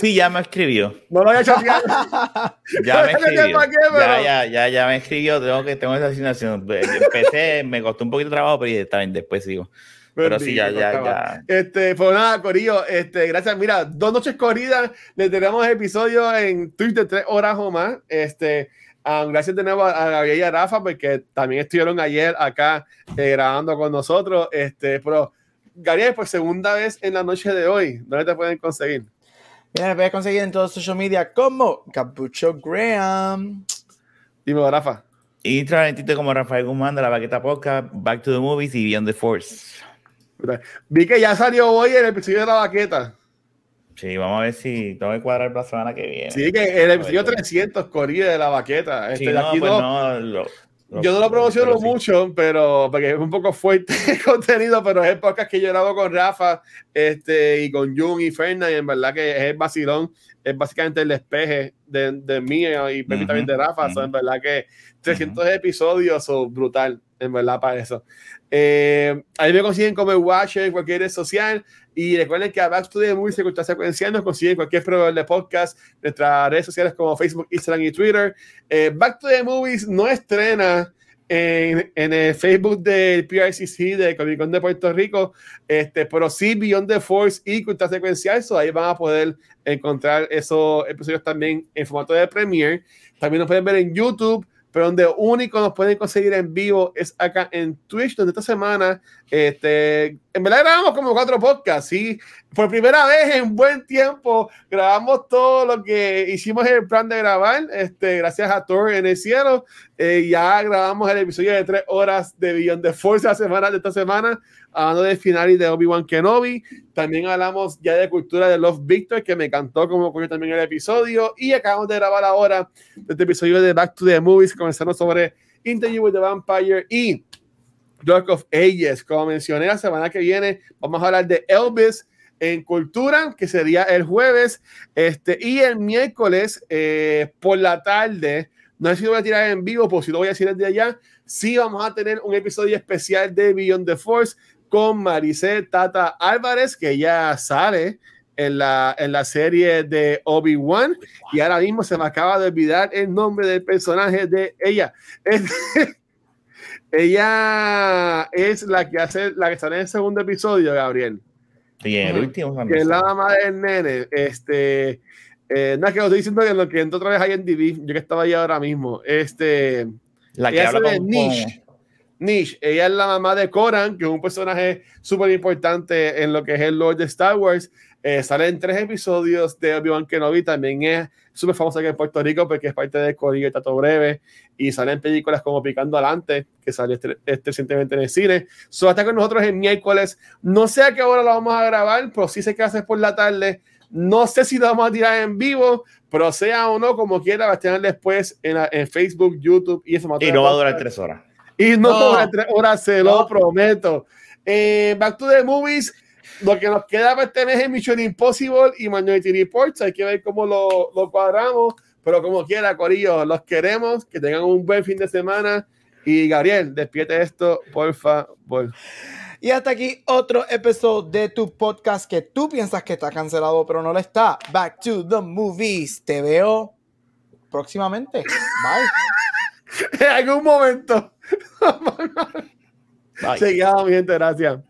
Sí, ya me escribió. No lo había chateado. ya me escribió. Ya, ya, ya, ya me escribió. Tengo que tengo esa asignación. Empecé, me costó un poquito de trabajo, pero también después sigo. Pero sí, ya, ya, ya. Este, pues nada, Corillo, este, gracias. Mira, dos noches corridas, le tenemos episodio en Twitter, tres horas o más. Este, um, gracias de nuevo a, Gabriel y a Rafa, porque también estuvieron ayer acá eh, grabando con nosotros. Este, pero, Gabriel, por segunda vez en la noche de hoy, ¿dónde te pueden conseguir? Mira, me puedes conseguir en todos los social media como Capucho Graham. Dime, Rafa. Y trabajito como Rafael Guzmán de la Baqueta Podcast, Back to the Movies y Beyond the Force. Vi que ya salió hoy el episodio de la Baqueta. Sí, vamos a ver si tengo que cuadrar la semana que viene. Sí, que el episodio 300 corría de la Baqueta. Este, sí, no, pues no, lo, yo no lo promociono mucho, pero porque es un poco fuerte el contenido, pero es el podcast que yo grabo con Rafa este, y con Jun y Fernan, y en verdad que es el vacilón, es básicamente el despeje de, de mí y también de Rafa. en verdad que 300 episodios son brutal, en verdad, para eso. Eh, ahí me consiguen como Watcher en cualquier red social. Y recuerden que a Back to the Movie Secuencia Secuencial nos consiguen cualquier proveedor de podcast, nuestras redes sociales como Facebook, Instagram y Twitter. Back to the Movies no estrena en, en, el Facebook del PRCC de Comic Con de Puerto Rico, este, pero sí Beyond the Force y Cultura Secuencial, eso ahí van a poder encontrar esos episodios también en formato de Premiere. También nos pueden ver en YouTube pero donde único nos pueden conseguir en vivo es acá en Twitch, donde esta semana, este, en verdad grabamos como cuatro podcasts, ¿sí? Por primera vez en buen tiempo grabamos todo lo que hicimos en el plan de grabar, este, gracias a Thor en el cielo, eh, ya grabamos el episodio de tres horas de Beyond de Force la semana de esta semana, hablando del final y de Obi-Wan Kenobi. También hablamos ya de cultura de Love Victor, que me encantó como ocurrió también el episodio. Y acabamos de grabar ahora este episodio de Back to the Movies, comenzando sobre Interview with the Vampire y Dark of Ages. Como mencioné la semana que viene, vamos a hablar de Elvis en cultura, que sería el jueves, este, y el miércoles eh, por la tarde. No sé si lo voy a tirar en vivo, pero si lo voy a decir desde allá. Sí, vamos a tener un episodio especial de Beyond the Force con Maricé Tata Álvarez, que ya sale en la, en la serie de Obi-Wan y ahora mismo se me acaba de olvidar el nombre del personaje de ella. ella es la que hace la que sale en el segundo episodio, Gabriel. Y el último que es la mamá del nene. Este, eh, no es que lo estoy diciendo que lo que entro otra vez ahí en DV, yo que estaba ahí ahora mismo. Este, la que habla con, Nish. Nish, ella es la mamá de Koran, que es un personaje súper importante en lo que es el Lord de Star Wars. Eh, sale en tres episodios de Obi-Wan Kenobi. También es súper famosa aquí en Puerto Rico porque es parte de Corillo y Tato Breve. Y sale en películas como Picando Adelante, que sale este, este recientemente en el cine. Solo está con nosotros el miércoles. No sé a qué hora lo vamos a grabar, pero sí sé que hace por la tarde. No sé si lo vamos a tirar en vivo, pero sea o no, como quiera, va a estar después en, en, Facebook, YouTube y eso. Y no va a durar tres horas. Y no, durar tres horas, se lo prometo. Eh, back to the movies lo que nos queda para este mes es Mission Impossible y Minority Reports. Hay que ver cómo lo, lo cuadramos. Pero como quiera, Corillo, los queremos. Que tengan un buen fin de semana. Y Gabriel, despierte esto, por favor. Y hasta aquí otro episodio de tu podcast que tú piensas que está cancelado, pero no lo está. Back to the movies. Te veo próximamente. Bye. en algún momento. Bye. mi gente. Gracias.